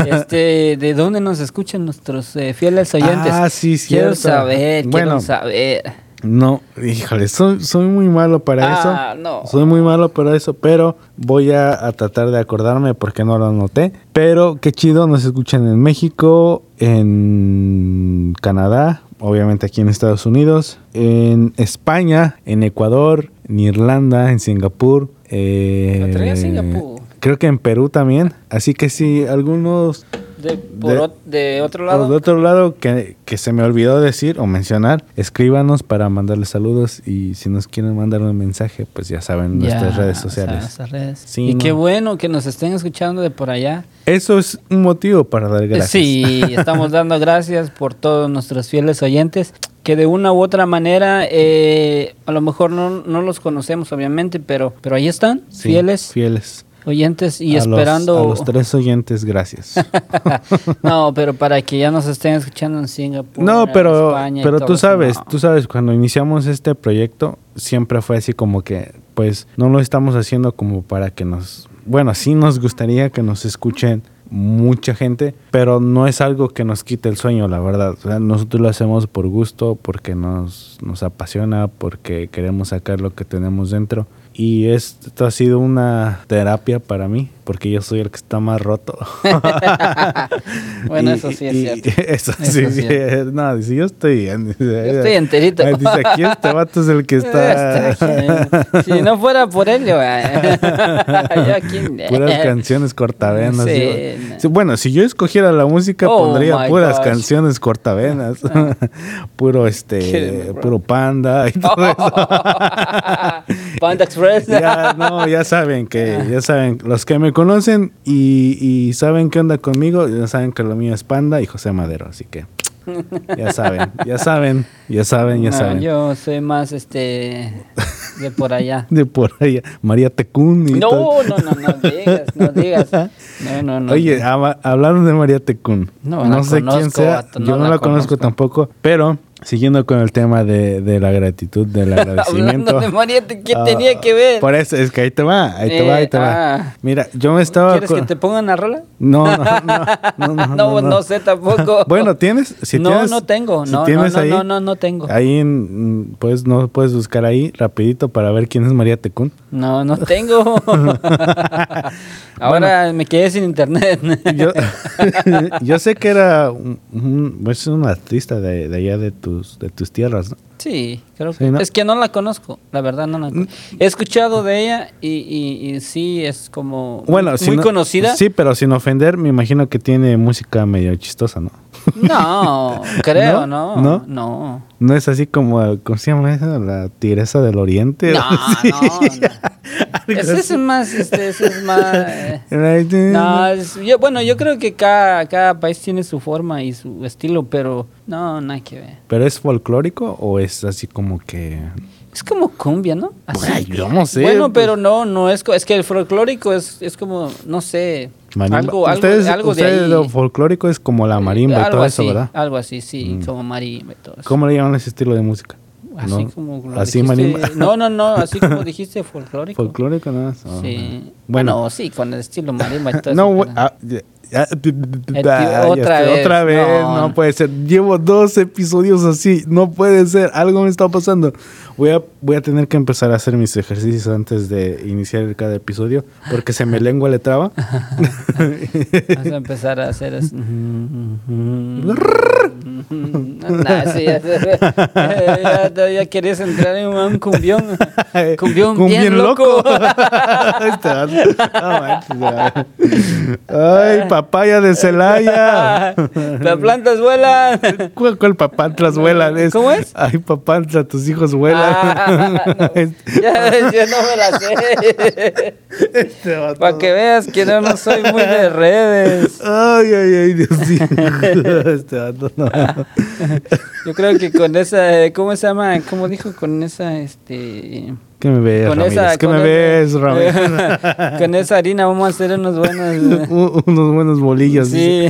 Este, ¿de dónde nos escuchan nuestros eh, fieles oyentes? Ah, sí, Quiero cierto. saber, Bueno. quiero saber. No, híjole, soy, soy muy malo para Ah, eso. no. Soy muy malo para eso, pero voy a, a tratar de acordarme porque no lo anoté. Pero qué chido, nos escuchan en México, en Canadá, obviamente aquí en Estados Unidos, en España, en Ecuador, en Irlanda, en Singapur. eh, Singapur. Creo que en Perú también. Así que sí, algunos De, por De- ot- de otro por lado. de otro lado, que, que se me olvidó decir o mencionar, escríbanos para mandarles saludos y si nos quieren mandar un mensaje, pues ya saben nuestras Ya, redes o sea, sociales. nuestras redes. Sí, y no. qué bueno que nos estén escuchando de por allá. Eso es un motivo para dar gracias. Sí, (laughs) estamos dando gracias por todos nuestros fieles oyentes que de una u otra manera, eh, a lo mejor no, no los conocemos obviamente, pero, pero ahí están, Sí, fieles Fieles. Oyentes y A los- esperando... a los tres oyentes, gracias. (laughs) no, pero para que ya nos estén escuchando en Singapur, No, en pero, España pero tú sabes, no. tú sabes, cuando iniciamos este proyecto, siempre fue así como que, pues, no lo estamos haciendo como para que nos, bueno, sí nos gustaría que nos escuchen mucha gente, pero no es algo que nos quite el sueño, la verdad. O sea, nosotros lo hacemos por gusto, porque nos, nos apasiona, porque queremos sacar lo que tenemos dentro. Y esto ha sido una terapia para mí, porque yo soy el que está más roto. (laughs) Bueno, Y- eso sí es y- cierto. (laughs) Eso, Eso sí, es cierto. No, dice, yo estoy bien. Dice, Yo estoy enterito. Dice, aquí este vato es el que está... Este, (laughs) si no fuera por él, yo, eh, yo aquí... Puras canciones cortavenas. Sí, no. Bueno, si yo escogiera la música, Oh pondría puras gosh. canciones cortavenas. Puro este, puro panda y todo eso. Panda Express. ya, no, ya saben que, (laughs) ya saben, los que me conocen y, y saben qué onda conmigo, ya saben que lo mío es Panda y José Madero, así que ya saben, ya saben, ya saben, ya No, saben. yo soy más este de por allá. (laughs) De por allá, María Tecún y todo. No, no, no, no digas, no digas. (laughs) No, no, no. Oye, hablando de María Tecún, No no, sé quién conozco, sea, vato, no yo no la la, conozco conozco. tampoco, pero siguiendo con el tema de, de la gratitud, del (laughs) agradecimiento. Hablando de María, ¿qué ah, tenía que ver? Por eso, es que ahí te va, ahí te va, ahí te Eh, va. ah. Mira, yo me estaba... ¿Quieres que te pongan la rola? (laughs) No, no, no, no, no, No, no sé tampoco. (laughs) Bueno, ¿tienes? Si no, tienes, no tengo. si No, no, tienes no, ahí, no, no, no tengo. Ahí, en- pues, no puedes buscar ahí rapidito para ver quién es María Tecún. No, no tengo. Ahora me quedé sin internet. Yo, yo sé que era un, un- es un artista de, de allá de tus, de tus tierras, ¿no? Sí, creo Sí, que ¿no? Mm. es que no la conozco, la verdad no la conozco. He escuchado de ella y, y- y sí es como Bueno, muy si no- conocida. Sí, pero sin ofender, me imagino que tiene música medio chistosa, ¿no? No, (laughs) creo, ¿No? no. ¿No? No. Es así como, ¿cómo se llama esa? La tigresa del oriente. No, (laughs) no. Ese es más, este, ese es más... eh, (laughs) No, es- yo, bueno, yo creo que cada, cada país tiene su forma y su estilo, pero no, nada que ver. ¿Pero es folclórico o es así como que... Es como cumbia, ¿no? Así. Ay, yo no sé. Bueno, pues. pero no, no es, es que el folclórico es, es como, no sé, Marimba. algo, algo, ustedes, algo de ustedes ahí. lo folclórico es como la marimba y algo todo así, eso, ¿verdad? Algo así, sí, Mm. como marimba y todo eso. ¿Cómo le llaman ese estilo de música? Así ¿No? como lo Así dijiste. No, no, no, (laughs) así como dijiste, folclórico. Folclórico nada más. Ah, Sí. Bueno. Bueno, sí, con el estilo marimba (laughs) No, ah, ya- ya- ah, ya otra vez, Otra vez, no. no. puede ser. Llevo dos episodios así, no puede ser. Algo me está pasando. Voy a, voy a tener que empezar a hacer mis ejercicios antes de iniciar cada episodio, porque se me (laughs) lengua le traba. Vas a empezar a hacer eso. Nah, sí, ya, ya, ya, ya querías entrar en un cumbión. Cumbión, bien, loco. (laughs) Ay, papaya de Celaya. (laughs) Las plantas vuelan. ¿Cuál, cuál papantlas vuelan? Es, ¿Cómo es? Ay, papantla, tus hijos vuelan. Ah, no. (laughs) (laughs) Ya, yo no me la sé. (laughs) Este. Para que veas que no, no soy muy de redes. Ay, ay, ay, Dios mío. Este vato, no. Yo creo que con esa, ¿cómo se llama? ¿Cómo dijo? Con esa, este... ¿Qué me ves, Con Ramírez? esa, ¿Qué con me ves, Ramírez? con esa harina vamos a hacer unos buenos... Unos buenos bolillos. Sí.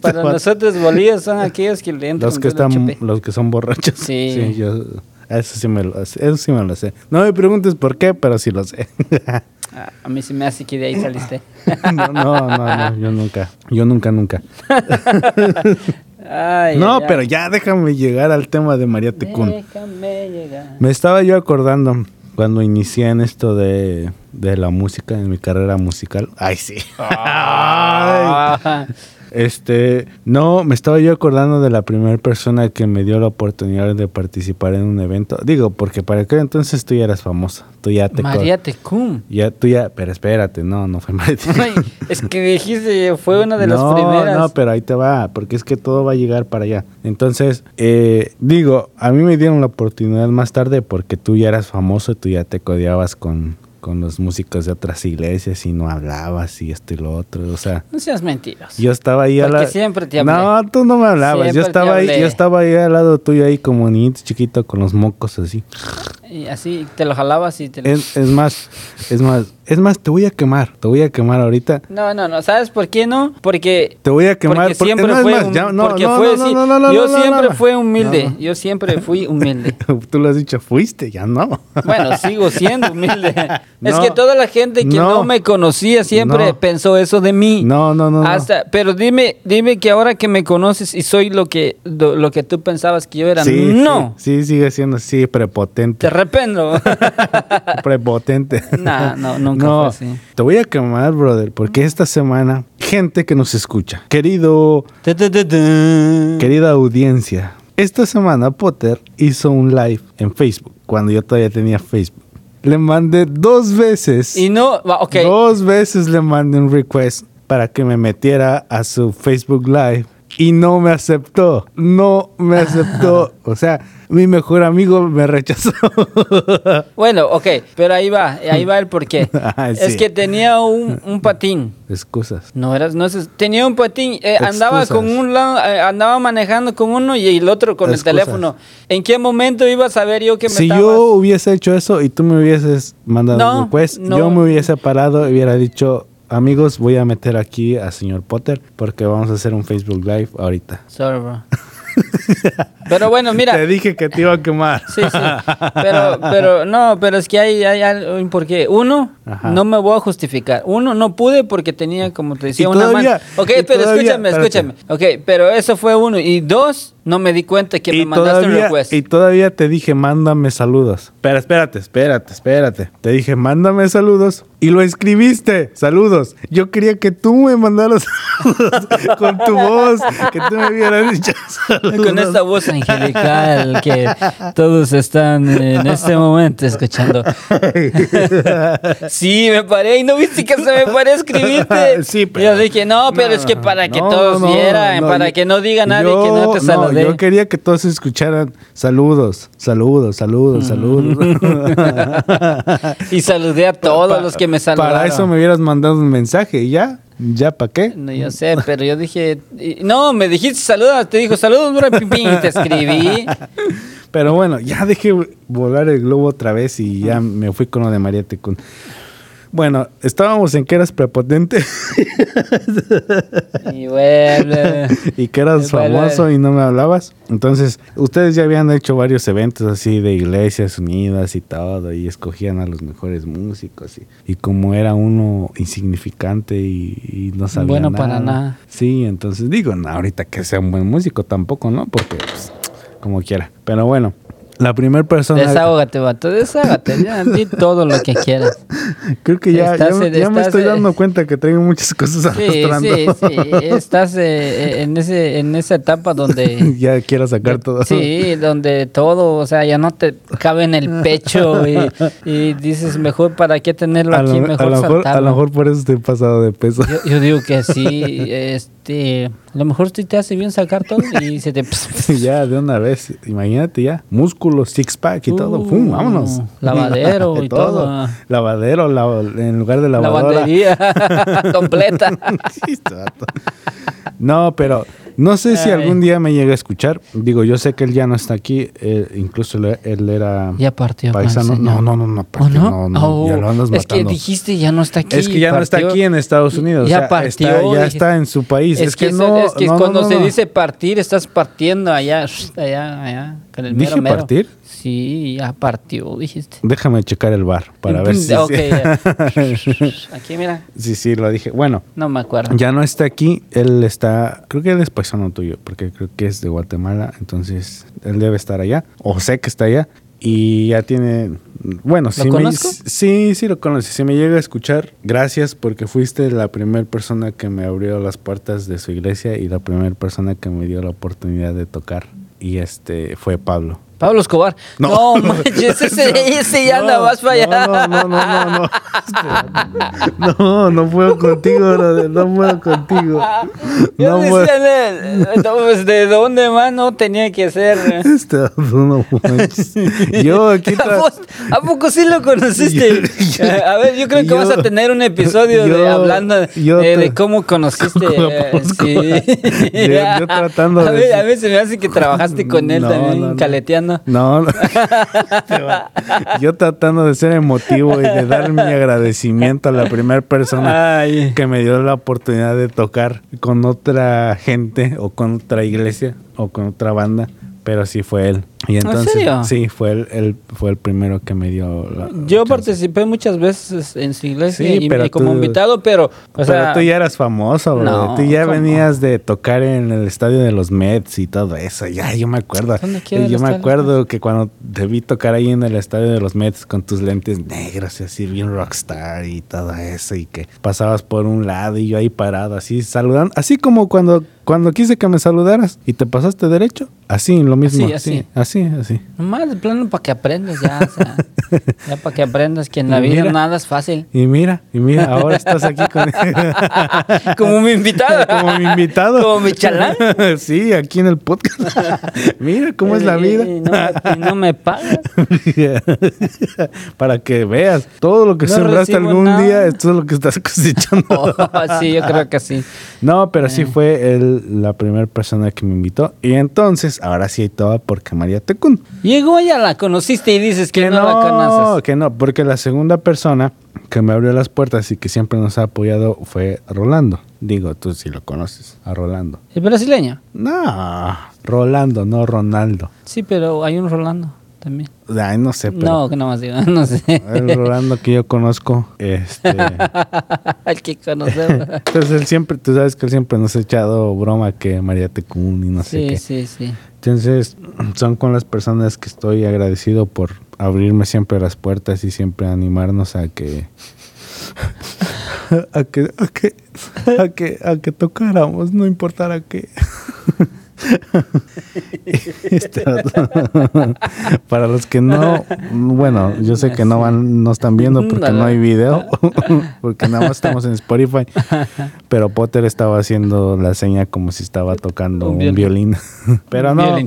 Para vato. nosotros bolillos son aquellos que le entran Los que están, los que son borrachos. Sí. yo, eso sí me lo, eso sí me lo sé. No me preguntes por qué, pero sí lo sé. (laughs) Ah, a mí se me hace que de ahí saliste. (laughs) no, no, no, no, yo nunca, yo nunca, nunca. (laughs) Ay, no, pero ya déjame llegar al tema de María Tecún. Déjame llegar. Me estaba yo acordando cuando inicié en esto de, de la música, en mi carrera musical. Ay, sí. Ay. Este, no, me estaba yo acordando de la primera persona que me dio la oportunidad de participar en un evento. Digo, porque para aquel entonces tú ya eras famosa. Tú ya te... María Tecum. Ya, tú ya... Pero espérate, no, no fue María. (laughs) Ay, es que dijiste, fue una de las no, primeras. No, pero ahí te va, porque es que todo va a llegar para allá. Entonces, eh, digo, a mí me dieron la oportunidad más tarde porque tú ya eras famoso, tú ya te codeabas con, con los músicos de otras iglesias y no hablabas y esto y lo otro. O sea, No seas mentiroso. yo estaba ahí a Porque la... siempre te hablé. No, tú no me hablabas. Siempre yo estaba ahí, yo estaba ahí al lado tuyo ahí como niñito chiquito con los mocos así. Y así te lo jalabas y te lo... Es, es más, es más, es más, te voy a quemar, te voy a quemar ahorita. No, no, no. ¿Sabes por qué no? Porque... Te voy a quemar. Porque por- siempre fue, yo siempre fui humilde, No. yo siempre fui (laughs) humilde. Tú lo has dicho, fuiste, ya no. Bueno, sigo siendo humilde. (laughs) Es que toda la gente que no, No. me conocía siempre pensó eso de mí. No, no, no. no. Hasta, pero dime, dime que ahora que me conoces y soy lo que lo, lo que tú pensabas que yo era, Sí, no, Sí, sí, sigue siendo así, prepotente. te arrependo. (laughs) Prepotente. Nah, no, nunca No, fue así. te voy a quemar, brother, porque esta semana, gente que nos escucha, querido, tu, tu, tu. querida audiencia, esta semana Potter hizo un live en Facebook, cuando yo todavía tenía Facebook. Le mandé dos veces. Y no, va, ok. Dos veces le mandé un request para que me metiera a su Facebook Live y no me aceptó. No me aceptó. (laughs) O sea, mi mejor amigo me rechazó. (laughs) Bueno, ok, pero ahí va, ahí va el porqué. (laughs) Ah, Es que tenía un, un patín. Excusas. No eras, no es- tenía un patín, eh, andaba con un lado, eh, andaba manejando con uno y el otro con Excusas. el teléfono. ¿En qué momento iba a saber yo que me Si estabas- yo hubiese hecho eso y tú me hubieses mandado No, un request, no. yo me hubiese parado y hubiera dicho, amigos, voy a meter aquí a señor Potter porque vamos a hacer un Facebook Live ahorita. Sorry, bro. (laughs) Pero bueno, mira. Te dije que te iba a quemar. Sí, sí. Pero, pero, no, pero es que hay, hay algo un porqué. Uno, Ajá. no me voy a justificar. Uno, no pude porque tenía, como te decía, Y una todavía- mano. Ok, pero todavía- escúchame, espérate. escúchame. Ok, pero eso fue uno. Y dos, no me di cuenta que me y mandaste un todavía, request. y todavía te dije, mándame saludos. Pero espérate, espérate, espérate. Te dije, mándame saludos. Y lo escribiste, saludos. Yo quería que tú me mandaras (laughs) saludos con tu voz, que tú me hubieras dicho saludos. (laughs) Con esta voz angelical que todos están en este momento escuchando. (laughs) Sí, me paré y no viste que se me paré a escribirte. Sí, pero- Yo dije, no, pero es que para que No, todos no, vieran, para yo- que no diga nadie que no te yo- yo quería que todos escucharan saludos, saludos, saludos, saludos. (laughs) y saludé a todos los que me saludaron. Para eso me hubieras mandado un mensaje y ya, ya para qué. No, yo sé, pero yo dije, no, me dijiste saludos, te dijo saludos, bro, pim, pim, y te escribí. (laughs) Pero bueno, ya dejé volar el globo otra vez y ya me fui con lo de María Tecún. Bueno, estábamos en que eras prepotente (laughs) Y bueno, (laughs) y que eras Bueno, famoso y no me hablabas. Entonces, ustedes ya habían hecho varios eventos así de iglesias unidas y todo, y escogían a los mejores músicos. Y, y como era uno insignificante y, y no sabía Bueno nada. para nada. Sí, entonces digo, no, ahorita que sea un buen músico tampoco, ¿no? Porque, pues, como quiera. Pero bueno, la primera persona. desahógate, vato, desahógate, ya, di todo lo que quieras. (laughs) Creo que ya, Estás- ya, ya me estoy eh, dando cuenta que traigo muchas cosas Sí, arrastrando. sí, sí, (laughs) estás eh, en, ese, en esa etapa donde... (laughs) ya quiero sacar todo. Sí, donde todo, o sea, ya no te cabe en el pecho y, y dices, mejor para qué tenerlo a, lo, aquí, a mejor lo mejor, a lo mejor por eso estoy pasado de peso. Yo, yo digo que sí, este, a lo mejor te hace bien sacar todo y (laughs) se te... (laughs) ya, de una vez. Imagínate ya. Músculos, six pack y todo. Uh, ¡Fum! vámonos. lavadero (laughs) y todo. Lavadero, lava- en lugar de lavadora. Lavandería completa. No, pero no sé si algún día me llegue a escuchar. Digo, yo sé que él ya no está aquí. eh, incluso él, él era Ya partió. paisano. No, no, no, no. ¿O partió, no? no, no, Oh, ya lo andas es que matando. dijiste ya no está aquí. Es que ya no está aquí en Estados Unidos. Ya o sea, partió, está- ya dije. está en su país. Es, que, eso- no. es que cuando se dice partir, estás partiendo allá, allá, allá, con el mero ¿Dije mero. partir? Sí, ya partió, dijiste. Déjame checar el bar para ver si. Ok, sí. (laughs) Aquí, mira, sí, sí, lo dije. Bueno, no me acuerdo. ya no está aquí. Él está. Creo que él es paisano tuyo, porque creo que es de Guatemala. Entonces, él debe estar allá. O sé que está allá. Y ya tiene. Bueno, sí, me- conozco? sí, sí lo conoces. Si me llega a escuchar, gracias porque fuiste la primera persona que me abrió las puertas de su iglesia y la primera persona que me dio la oportunidad de tocar. Y este fue Pablo. Pablo Escobar. No. No, (laughs) manches, ese, (laughs) ese ya anda No, más para allá. No, no, no, no, no. No, no puedo contigo, brother, no puedo contigo. Yo No decía, puedo. "Eh, pues, ¿de dónde más no tenía que ser? Este, no manches. (laughs) Yo aquí ¿A, vos- ¿A poco sí lo conociste? Yo- Eh, a ver, yo creo que yo- vas a tener un episodio de yo- hablando de, yo de- te- de cómo conociste. ¿Cómo eh, sí. Yo- yo tratando a de ver, a ver, se me hace que trabajaste con él también, no, no. caleteando. No, no. (laughs) yo tratando de ser emotivo y de dar mi agradecimiento a la primera persona Ay. que me dio la oportunidad de tocar con otra gente o con otra iglesia o con otra banda, pero sí fue él. Y entonces, serio? sí, fue él, él fue el primero que me dio la Yo chance. participé muchas veces en su iglesia Sí, y, pero y como tú- invitado, pero, o Pero sea, tú ya eras famoso, bro. No, tú ya ¿cómo? venías de tocar en el estadio de los Mets y todo eso. Ya, yo me acuerdo. ¿Dónde el Yo me acuerdo que cuando te vi tocar ahí en el estadio de los Mets con tus lentes negros y así bien rockstar y todo eso y que pasabas por un lado y yo ahí parado así saludando, así como cuando cuando quise que me saludaras y te pasaste derecho, así lo mismo, Así, así, así, así. nomás de plano para que aprendas ya, o sea, (laughs) ya para que aprendas que en la vida mira. nada es fácil. Y mira, y mira, ahora estás aquí con (laughs) Como mi invitado. (laughs) como mi invitado. Como mi chalán. sí, aquí en el podcast. Mira cómo es la vida. Y, no, y no me pagas. Para que veas todo lo que No sembraste algún nada. día, esto es lo que estás cosechando. Oh, sí, yo creo que sí. No, pero Eh. sí fue él la primera persona que me invitó. Y entonces, ahora sí hay todo porque María Tecún. Llegó ya la conociste y dices que, no, la conoces. que no, porque la segunda persona que me abrió las puertas y que siempre nos ha apoyado fue Rolando. Digo, tú sí lo conoces, a Rolando. ¿El brasileño? No, Rolando, no Ronaldo. Sí, pero hay un Rolando también. Ay, no sé, pero No, que no más digo, (laughs) no sé. el Rolando que yo conozco, este... (laughs) El que conocemos. (laughs) Entonces él siempre, tú sabes que él siempre nos ha echado broma que María Tecún y no sé Sí, qué. sí, sí. Entonces son con las personas que estoy agradecido por abrirme siempre las puertas y siempre animarnos a que a que a que a que a que tocáramos, no importara qué. (laughs) Este. Para los que no, bueno, yo sé que no van, no están viendo porque no hay video, (laughs) porque nada más estamos en Spotify. Pero Potter estaba haciendo la seña como si estaba tocando Un un, violín. (laughs) Pero no,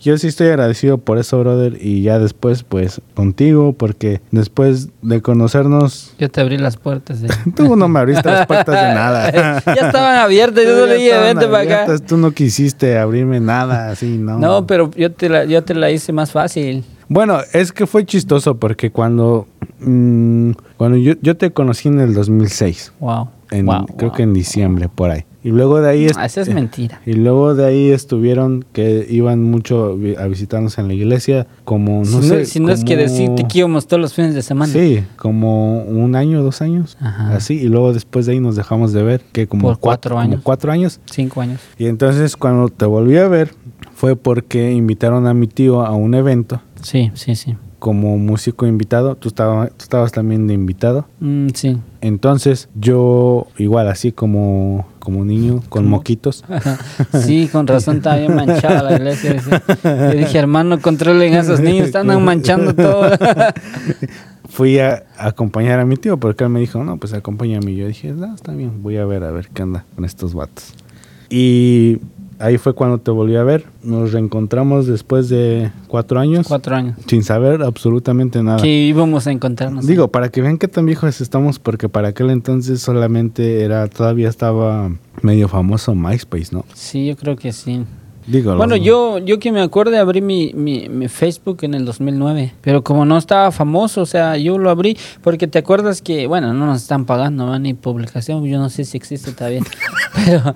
yo sí estoy agradecido por eso, brother. Y ya después, pues, contigo, porque después de conocernos, Yo te abrí las puertas. tú no me abriste las puertas de nada. ya estaban abiertas, yo no le dije, vente para acá. Tú no quisiste abrirme nada, así, ¿no? No, pero yo te, la, yo te la hice más fácil. Bueno, es que fue chistoso porque cuando, mm, cuando yo, yo te conocí en el 2006, Wow. en, wow, creo wow. que en diciembre, por ahí. Y luego de ahí... Ah, esa es mentira. (laughs) Y luego de ahí estuvieron que iban mucho a visitarnos en la iglesia, como no si, sé. no, si no es que como- decirte que íbamos todos los fines de semana. Sí, como un año, dos años, Ajá. así. Y luego después de ahí nos dejamos de ver, que como Por cuatro como años. cuatro años. Cinco años. Y entonces cuando te volví a ver fue porque invitaron a mi tío a un evento Sí, sí, sí. como músico invitado. Tú, estaba- tú estabas también de invitado. Mm, sí. Entonces yo igual así como, como niño con moquitos. (laughs) Sí, con razón estaba bien manchada la iglesia. Yo dije, hermano, controlen a esos niños, están (laughs) manchando todo. (laughs) Fui a, a acompañar a mi tío porque él me dijo, no, pues acompáñame. Y yo dije, no, está bien, voy a ver, a ver qué anda con estos vatos. Y ahí fue cuando te volví a ver. Nos reencontramos después de cuatro años. Cuatro años. Sin saber absolutamente nada. Que íbamos a encontrarnos. Digo, para que vean qué tan viejos estamos, porque para aquel entonces solamente era, todavía estaba medio famoso MySpace, ¿no? Sí, yo creo que sí. Digo, Bueno, los- yo, yo que me acuerdo abrí mi, mi, mi Facebook en el 2009, pero como no estaba famoso, o sea, yo lo abrí porque te acuerdas que, bueno, no nos están pagando ¿no? ni publicación, yo no sé si existe todavía, (laughs) pero,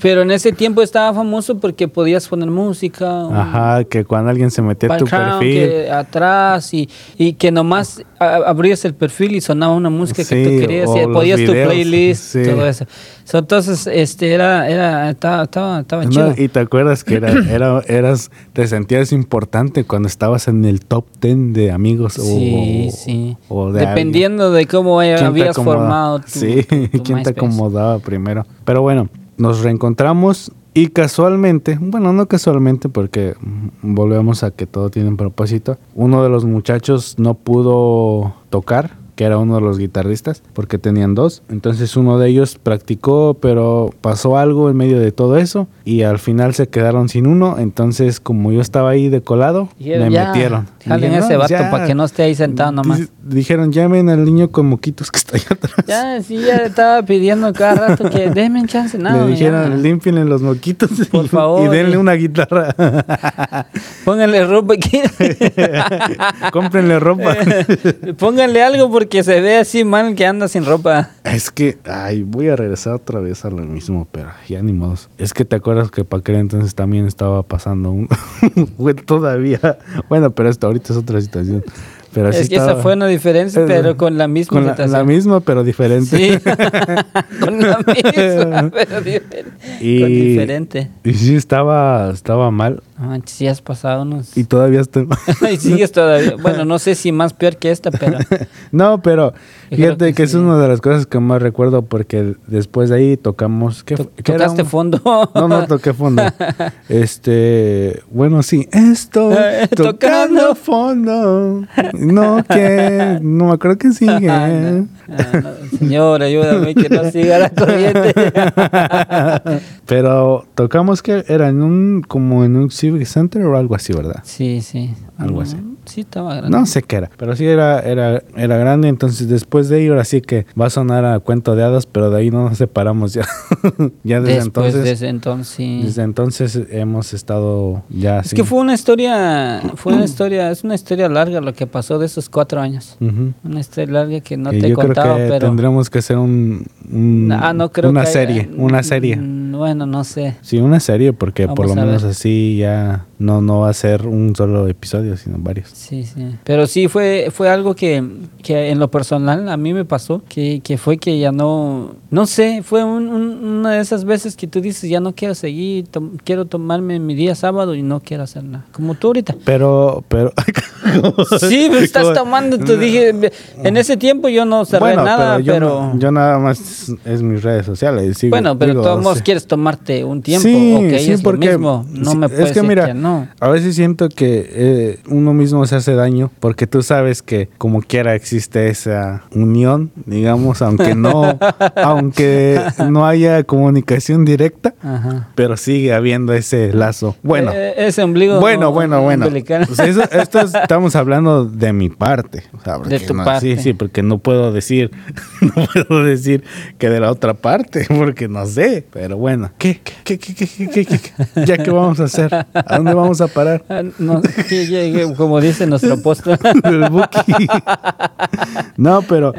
pero en ese tiempo estaba famoso porque podías poner música, Ajá, que cuando alguien se metía a tu perfil. que atrás y, y que nomás abrías el perfil y sonaba una música que Sí, tú querías y podías tu playlist, sí. todo eso. So, entonces, este, era, era, estaba, estaba, estaba No, chido. y te acuerdas que era, (clears throat) era, eras, te sentías importante cuando estabas en el top 10 de amigos Sí, o, sí. o de Dependiendo de cómo alguien. ¿Quién te habías formado tu, Sí, tu- (laughs) quién te MySpace. acomodaba primero. Pero bueno, nos reencontramos y casualmente, bueno, no casualmente porque volvemos a que todo tiene un propósito. Uno de los muchachos no pudo tocar que era uno de los guitarristas, porque tenían dos. Entonces uno de ellos practicó, pero pasó algo en medio de todo eso y al final se quedaron sin uno. Entonces, como yo estaba ahí de colado, me ya, metieron. jalen Dije, ese "No, vato ya". para que no esté ahí sentado nomás. Dijeron, llamen al niño con moquitos que está allá atrás. Ya, sí, ya estaba pidiendo cada rato que (laughs) denme chance. No, Le dijeron, límpienle los moquitos Por (laughs) y- favor, y denle y- una guitarra. (laughs) Pónganle ropa aquí. Cómprenle ropa. Pónganle algo porque se ve así mal que anda sin ropa. Es que, ay, voy a regresar otra vez a lo mismo, pero ya ni modo. Es que te acuerdas que para aquel entonces también estaba pasando un... (laughs) Todavía... Bueno, pero esto ahorita es otra situación. Pero sí es que esa estaba- fue una diferencia, pero con la misma Con la, misma, pero diferente. Sí, (laughs) con la misma, (laughs) pero diferente. Y- Con diferente. Y sí, estaba, estaba mal. Sí has pasado unos... Y todavía estoy mal. (laughs) y sigues todavía. Bueno, no sé si más peor que esta, pero... No, pero fíjate que, que es una de las cosas que más recuerdo porque después de ahí tocamos... ¿qué, To- fue? ¿Qué era tocaste un- fondo. (laughs) No, no toqué fondo. (laughs) Este, bueno, sí, estoy Eh, tocando fondo. No, que, no me acuerdo que sigue. (laughs) Ah, no. Ah, no. Señor, ayúdame que no siga la corriente. (laughs) Pero tocamos que era en un, como en un civic center o algo así, ¿verdad? Sí, sí. Algo así. Mm, Sí, estaba grande. No sé qué era, pero sí era, era, era grande. Entonces, después de ahí, ahora sí que va a sonar a cuento de hadas, pero de ahí no nos separamos ya. (laughs) ya desde Después entonces. de ese entonces, sí. Desde entonces hemos estado ya Es así. que fue una historia, fue una historia, es una historia larga lo que pasó de esos cuatro años. Una historia larga que no Que te he contado, pero... tendremos que hacer un, un- Ah, no creo una que haya- serie, una serie. Bueno, no sé. Sí, una serie porque por lo Vamos menos ver. así ya no, no va a ser un solo episodio, sino varios. Sí, sí. Pero sí fue, fue algo que, que en lo personal a mí me pasó, que, que fue que ya no, no sé, fue un- un- una de esas veces que tú dices, ya no quiero seguir, tom- quiero tomarme mi día sábado y no quiero hacer nada. Como tú ahorita. Pero, pero... (laughs) Sí, me estás Como- tomando, te dije, en ese tiempo yo no cerré Bueno, nada, yo, pero... no- yo nada más es mis redes sociales. sigo- bueno, pero todos quieres tomarte un tiempo, Sí, sí, porque lo mismo, no sí, me puedes es que decir mira, que no. a veces siento que eh, uno mismo se hace daño porque tú sabes que como quiera existe esa unión, digamos, aunque no, (laughs) aunque no haya comunicación directa, Ajá. pero sigue habiendo ese lazo. Bueno. Eh, ese ombligo Bueno, bueno, bueno. umbilical. Pues eso- esto es- estamos hablando de mi parte. o sea, porque De tu no- parte. Sí, sí, porque no puedo decir, (laughs) no puedo decir que de la otra parte, (laughs) porque no sé. Pero bueno, ¿qué, qué, qué, qué, qué, qué, qué, qué? ¿Ya qué vamos a hacer? ¿A dónde vamos a parar? Ah, no, como dice nuestro apóstol. (laughs) No, pero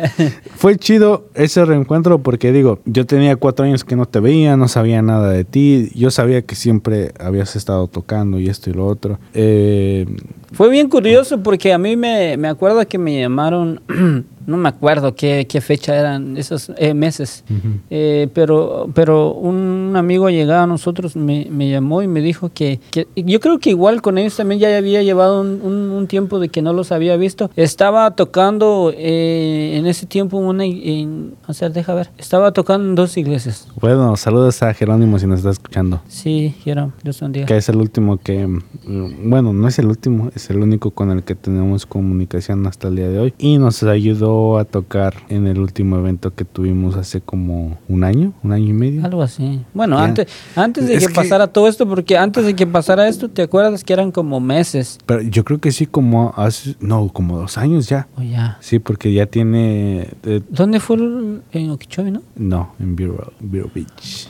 fue chido ese reencuentro porque digo, yo tenía cuatro años que no te veía, no sabía nada de ti. Yo sabía que siempre habías estado tocando y esto y lo otro. Eh, Fue bien curioso porque a mí me, me acuerdo que me llamaron, (clears throat) no me acuerdo qué, qué fecha eran esos eh, meses, Eh, pero, pero un amigo llegado a nosotros me, me llamó y me dijo que, que yo creo que igual con ellos también ya había llevado un, un- un tiempo de que no los había visto. Estaba tocando eh, en ese tiempo una, en, o sea, deja ver, estaba tocando en dos iglesias. bueno, saludos a Jerónimo si nos está escuchando. Sí, quiero, Dios bendiga. Que es el último que, mm, bueno, no es el último, es el único con el que tenemos comunicación hasta el día de hoy. Y nos ayudó a tocar en el último evento que tuvimos hace como un año, un año y medio. Algo así. Bueno, antes, antes de Es que, que- pasara todo esto, porque antes de que pasara esto, ¿te acuerdas que eran como meses? Pero yo creo que sí, como hace, no, como dos años ya. O ya. Sí, porque ya tiene, eh, ¿Dónde fue el- en Okeechobee, no? no, en Vero, Beach.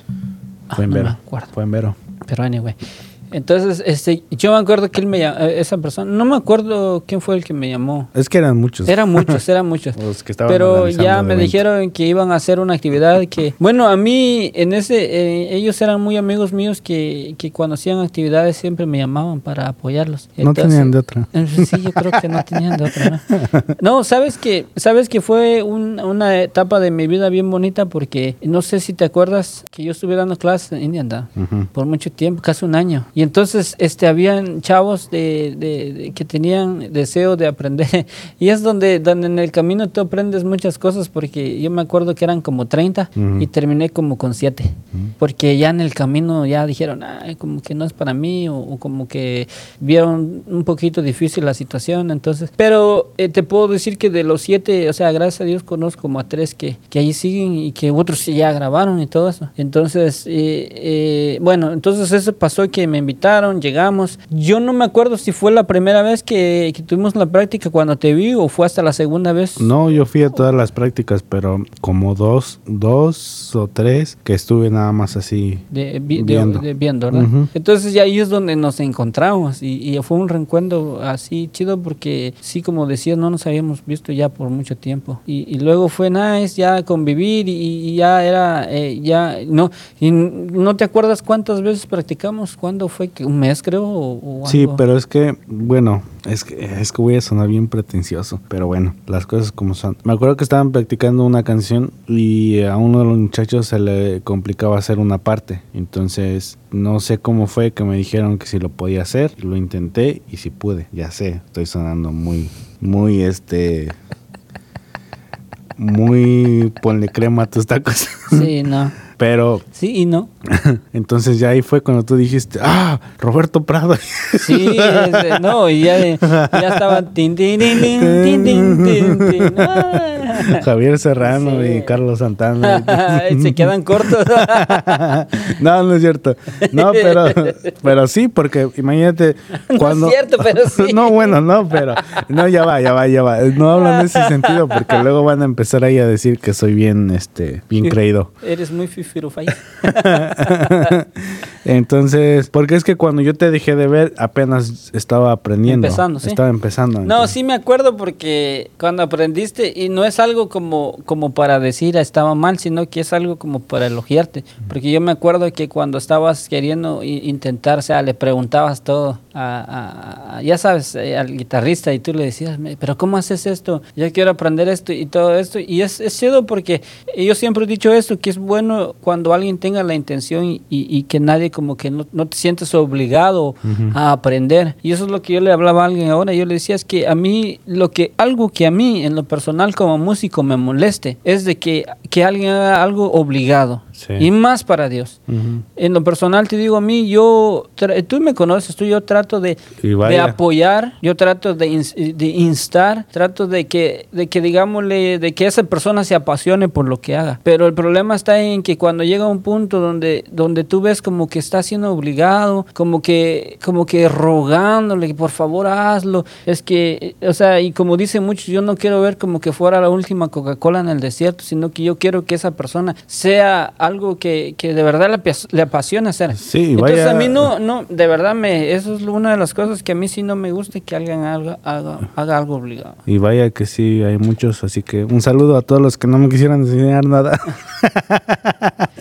Ah, Fue en no me Vero. acuerdo. Fue en Vero. Pero anyway. Entonces, este, yo me acuerdo que él me llamó, esa persona, no me acuerdo quién fue el que me llamó. Es que eran muchos. Eran (laughs) muchos, eran muchos. Los que estaban Pero ya me dijeron que iban a hacer una actividad que, bueno, a mí en ese, eh, ellos eran muy amigos míos que, que cuando hacían actividades siempre me llamaban para apoyarlos. No tenían de otra. Eh, Sí, yo creo que no tenían de otra. ¿no? (laughs) No, sabes que, sabes que fue un- una etapa de mi vida bien bonita porque no sé si te acuerdas que yo estuve dando clases en Indian Down Ujú. por mucho tiempo, casi un año. Y entonces este habían chavos de, de- de- que tenían deseo de aprender. (laughs) Y es donde, donde en el camino tú aprendes muchas cosas porque yo me acuerdo que eran como 30 Ujú. y terminé como con 7. Porque ya en el camino ya dijeron, "Ay, como que no es para mí o, o como que vieron un poquito difícil la situación. Entonces, pero eh, te puedo decir que de los 7, o sea, gracias a Dios conozco como a 3 que, que ahí siguen y que otros ya grabaron y todo eso. Entonces, eh, eh, bueno, entonces eso pasó que me invitaron, llegamos. Yo no me acuerdo si fue la primera vez que, que tuvimos la práctica cuando te vi o fue hasta la segunda vez. No, yo fui a todas las prácticas, pero como dos, dos o tres que estuve nada más así. De, vi- de- Viendo. de- viendo. Entonces ya ahí es donde nos encontramos y, y fue un reencuentro así chido porque sí, como decías, no nos habíamos visto ya por mucho tiempo y, y luego fue nice ya convivir y, y ya era, eh, ya, no, y no te acuerdas cuántas veces practicamos, cuándo fue, que un mes creo o, o Sí, pero es que, bueno, es que, es que voy a sonar bien pretencioso, pero bueno, las cosas como son. Me acuerdo que estaban practicando una canción y a uno de los muchachos se le complicaba hacer una parte. Entonces, no sé cómo fue que me dijeron que si lo podía hacer, lo intenté y si pude, ya sé, estoy sonando muy, muy este... Muy ponle crema a tus tacos. Sí, no, Pero sí y no. entonces ya ahí fue cuando tú dijiste, ah, Roberto Prado. Sí, este, no, y ya, ya estaban tin, tin, tin, tin, tin, tin, tin, tin. Ah. (laughs) Javier Serrano Sí. y Carlos Santana. (laughs) Se quedan cortos. (laughs) no, no es cierto. No, pero, pero sí, porque imagínate No es cuando. cierto, pero sí. no, bueno, no, pero. No, ya va, ya va, ya va. No hablan en ese sentido porque luego van a empezar ahí a decir que soy bien, este, bien creído. Eres muy fifi. firufay. Entonces, porque es que cuando yo te dejé de ver, apenas estaba aprendiendo. Empezando, sí. Estaba empezando. No, entonces. sí me acuerdo porque cuando aprendiste, y no es algo como, como para decir "Ah, estaba mal, sino que es algo como para elogiarte. Porque yo me acuerdo que cuando estabas queriendo intentar, o sea, le preguntabas todo a, a- a- ya sabes, eh, al guitarrista y tú le decías, "Me- pero ¿cómo haces esto? Yo quiero aprender esto y todo esto. Y es, es chido porque yo siempre he dicho esto, que es bueno cuando alguien tenga la intención y, y que nadie como que no, no te sientes obligado a aprender. Y eso es lo que yo le hablaba a alguien ahora. Yo le decía es que a mí, lo que, algo que a mí en lo personal como músico me moleste es de que, que alguien haga algo obligado. Sí. Y más para Dios. Ujú. En lo personal te digo a mí, yo, tú me conoces, tú yo trato de, de apoyar, yo trato de, ins- de instar, trato de que, de que digámosle, de que esa persona se apasione por lo que haga. Pero el problema está en que cuando llega un punto donde, donde tú ves como que está siendo obligado, como que, como que rogándole por favor hazlo, es que, o sea, y como dicen muchos, yo no quiero ver como que fuera la última Coca-Cola en el desierto, sino que yo quiero que esa persona sea algo que, que de verdad le, apas- le apasiona hacer. Sí, Entonces vaya- a mí no, no, de verdad me, eso es una de las cosas que a mí sí no me gusta que alguien haga, haga, haga algo obligado. Y vaya que sí, hay muchos, así que un saludo a todos los que no me quisieran enseñar nada. (laughs)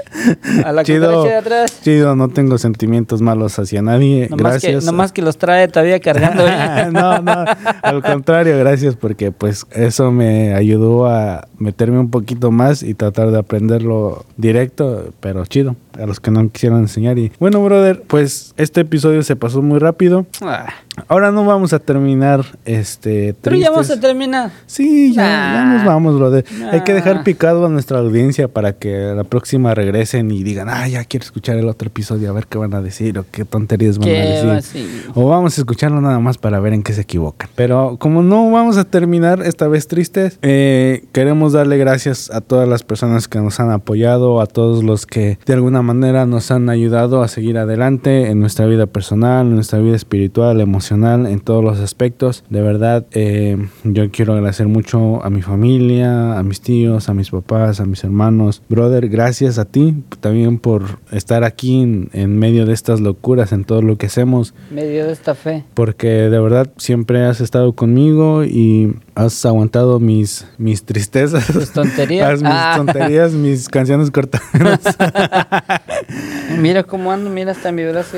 A la Chido. cucaracha de atrás. Chido, no tengo sentimientos malos hacia nadie. Nomás que, gracias. nomás que los trae todavía cargando. ¿eh? (laughs) no, no, al contrario, gracias porque pues eso me ayudó a meterme un poquito más y tratar de aprenderlo directo, pero chido, a los que no quisieran enseñar. Y bueno, brother, pues este episodio se pasó muy rápido. Ah, Ahora no vamos a terminar este Pero ya vamos a tristes. terminar. Sí, ya, nos vamos, brother. Hay que dejar picado a nuestra audiencia para que la próxima regresen y digan, ah, ya quiero escuchar el otro episodio, a ver qué van a decir o qué tonterías van a ¿Qué decir. O vamos a escucharlo nada más para ver en qué se equivocan. Pero como no vamos a terminar esta vez tristes, eh, queremos darle gracias a todas las personas que nos han apoyado, a todos los que de alguna manera nos han ayudado a seguir adelante en nuestra vida personal, en nuestra vida espiritual, emocional, en todos los aspectos. De verdad, eh, yo quiero agradecer mucho a mi familia, a mis tíos, a mis papás, a mis hermanos. Brother, gracias a ti también por estar aquí en, en medio de estas locuras, en todo lo que hacemos Medio de esta fe. porque de verdad siempre has estado conmigo y has aguantado mis, mis tristezas, Tus tonterías. (laughs) mis Ah. tonterías, mis canciones cortas. (laughs) Mira cómo ando, mira hasta mi brazo.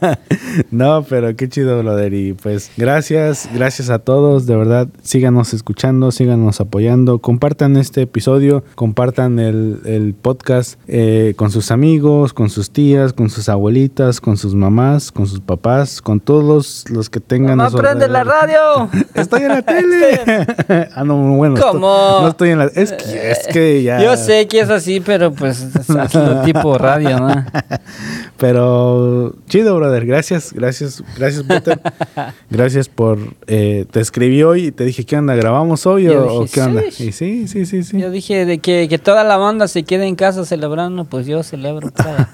(laughs) no, pero qué chido, brother. Y pues gracias, gracias a todos. De verdad, síganos escuchando, síganos apoyando. Compartan este episodio, compartan el, el podcast eh, con sus amigos, con sus tías, con sus abuelitas, con sus mamás, con sus papás, con todos los que tengan. Mamá, prende la radio. Estoy en la tele. (laughs) ah, no, bueno. no estoy en la. Es que, es que ya. Yo sé que es así, pero pues es hazlo (laughs) tipo radio, ¿no? Pero chido, brother. Gracias, gracias, gracias, Peter. (laughs) gracias por. Eh, te escribí hoy y te dije, ¿qué onda? ¿Grabamos hoy Yo o, qué onda? sí. Y sí, sí, sí, sí. Yo dije de que, que toda la banda se quede en casa celebrando, pues yo celebro. para-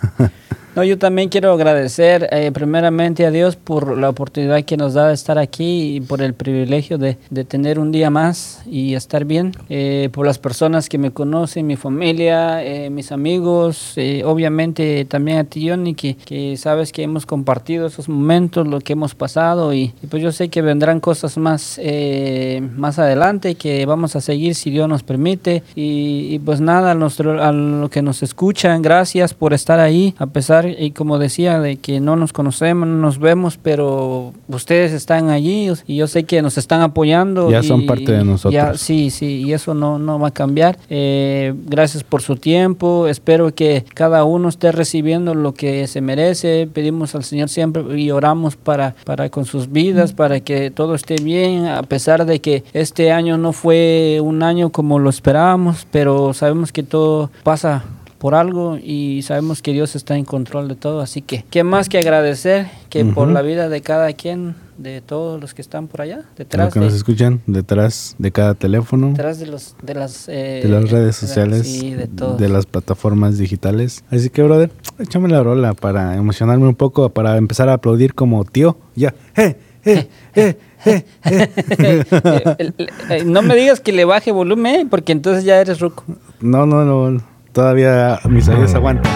No, yo también quiero agradecer eh, primeramente a Dios por la oportunidad que nos da de estar aquí y por el privilegio de, de tener un día más y estar bien. Eh, por las personas que me conocen, mi familia, eh, mis amigos, eh, obviamente también a ti, Johnny, que, que sabes que hemos compartido esos momentos, lo que hemos pasado y, y pues yo sé que vendrán cosas más, eh, más adelante que vamos a seguir si Dios nos permite. Y, y pues nada, a, nuestro, a lo que nos escuchan, gracias por estar ahí, a pesar, y como decía, de que no nos conocemos, no nos vemos, pero ustedes están allí y yo sé que nos están apoyando. Ya y- son parte de nosotros. ya- sí, sí, y eso no, no va a cambiar. Eh, gracias por su tiempo, espero que cada uno esté recibiendo lo que se merece. Pedimos al Señor siempre y oramos para, para con sus vidas, para que todo esté bien, a pesar de que este año no fue un año como lo esperábamos, pero sabemos que todo pasa por algo y sabemos que Dios está en control de todo, así que qué más que agradecer que por la vida de cada quien, de todos los que están por allá, detrás que de, nos escuchan detrás de cada teléfono, detrás de los de las eh, de las redes de- sociales, sí, de de las plataformas digitales. Así que, brother, échame la rola para emocionarme un poco, para empezar a aplaudir como tío. Ya. (laughs) ¡Eh! ¡Eh! ¡Eh! ¡Eh! ¡Eh! Eh, no me digas que le baje volumen, porque entonces ya eres ruco. No, no, no. Todavía mis oídos aguantan.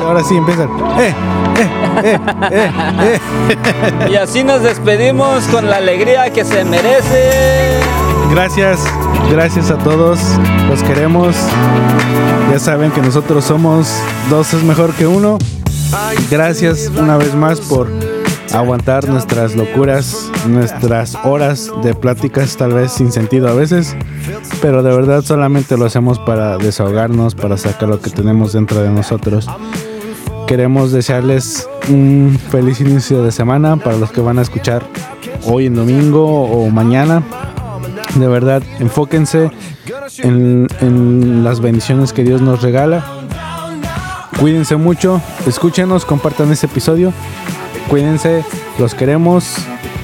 Ahora sí empiezan. ¡Eh! ¡Eh! ¡Eh! ¡Eh! ¡Eh! Y así nos despedimos con la alegría que se merece. Gracias, gracias a todos. Los queremos. Ya saben que nosotros somos dos es mejor que uno. Gracias una vez más por aguantar nuestras locuras, nuestras horas de pláticas tal vez sin sentido a veces, pero de verdad solamente lo hacemos para desahogarnos, para sacar lo que tenemos dentro de nosotros. Queremos desearles un feliz inicio de semana para los que van a escuchar hoy en domingo o mañana. De verdad, enfóquense en, en las bendiciones que Dios nos regala. Cuídense mucho, escúchenos, compartan este episodio. Cuídense, los queremos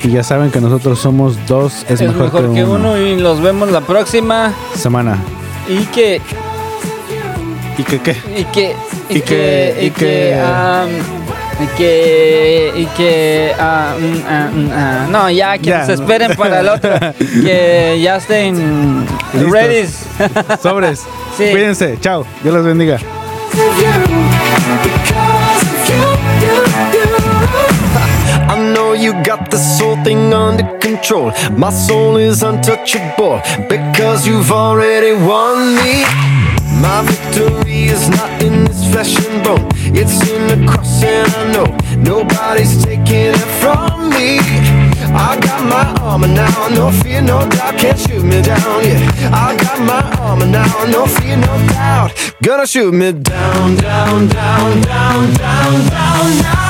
y ya saben que nosotros somos dos, es, Es mejor, que, uno. y los vemos la próxima. Semana. Y que ¿Y que qué? y que y, Y que que- y que y que y que no ya que Ya. se esperen para el otro (laughs) que ya estén Listos. ready Sobres. Sí. Cuídense, chao. Dios los bendiga. You got this whole thing under control. My soul is untouchable because you've already won me. My victory is not in this flesh and bone, it's in the cross, and I know nobody's taking it from me. I got my armor now, no fear, no doubt, can't shoot me down. Yeah, I got my armor now, no fear, no doubt, gonna shoot me down, down, down, down, down, down. Now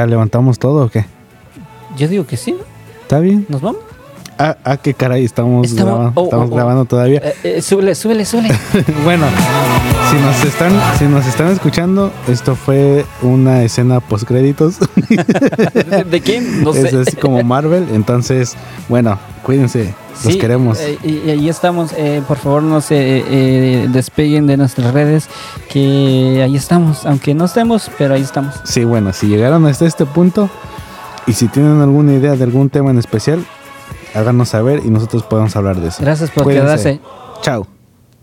¿Ya levantamos todo o qué? yo digo que sí. ¿Está bien? nos vamos Ah, ah, qué caray, estamos, Estamos- grabando, oh, estamos oh, oh. grabando todavía. Eh, eh, súbele súbele súbele (laughs) bueno, si nos están, si nos están escuchando, esto fue una escena post créditos. (laughs) ¿De, de quién? No (laughs) sé. es así como Marvel. Entonces, bueno, cuídense, los Sí, queremos. eh, y, y ahí estamos. eh, por favor, no se eh, eh, despeguen de nuestras redes. Que ahí estamos. Aunque no estemos, pero ahí estamos. Sí, bueno, si llegaron hasta este punto y si tienen alguna idea de algún tema en especial, háganos saber y nosotros podemos hablar de eso. Gracias por Cuídense. quedarse. Chao.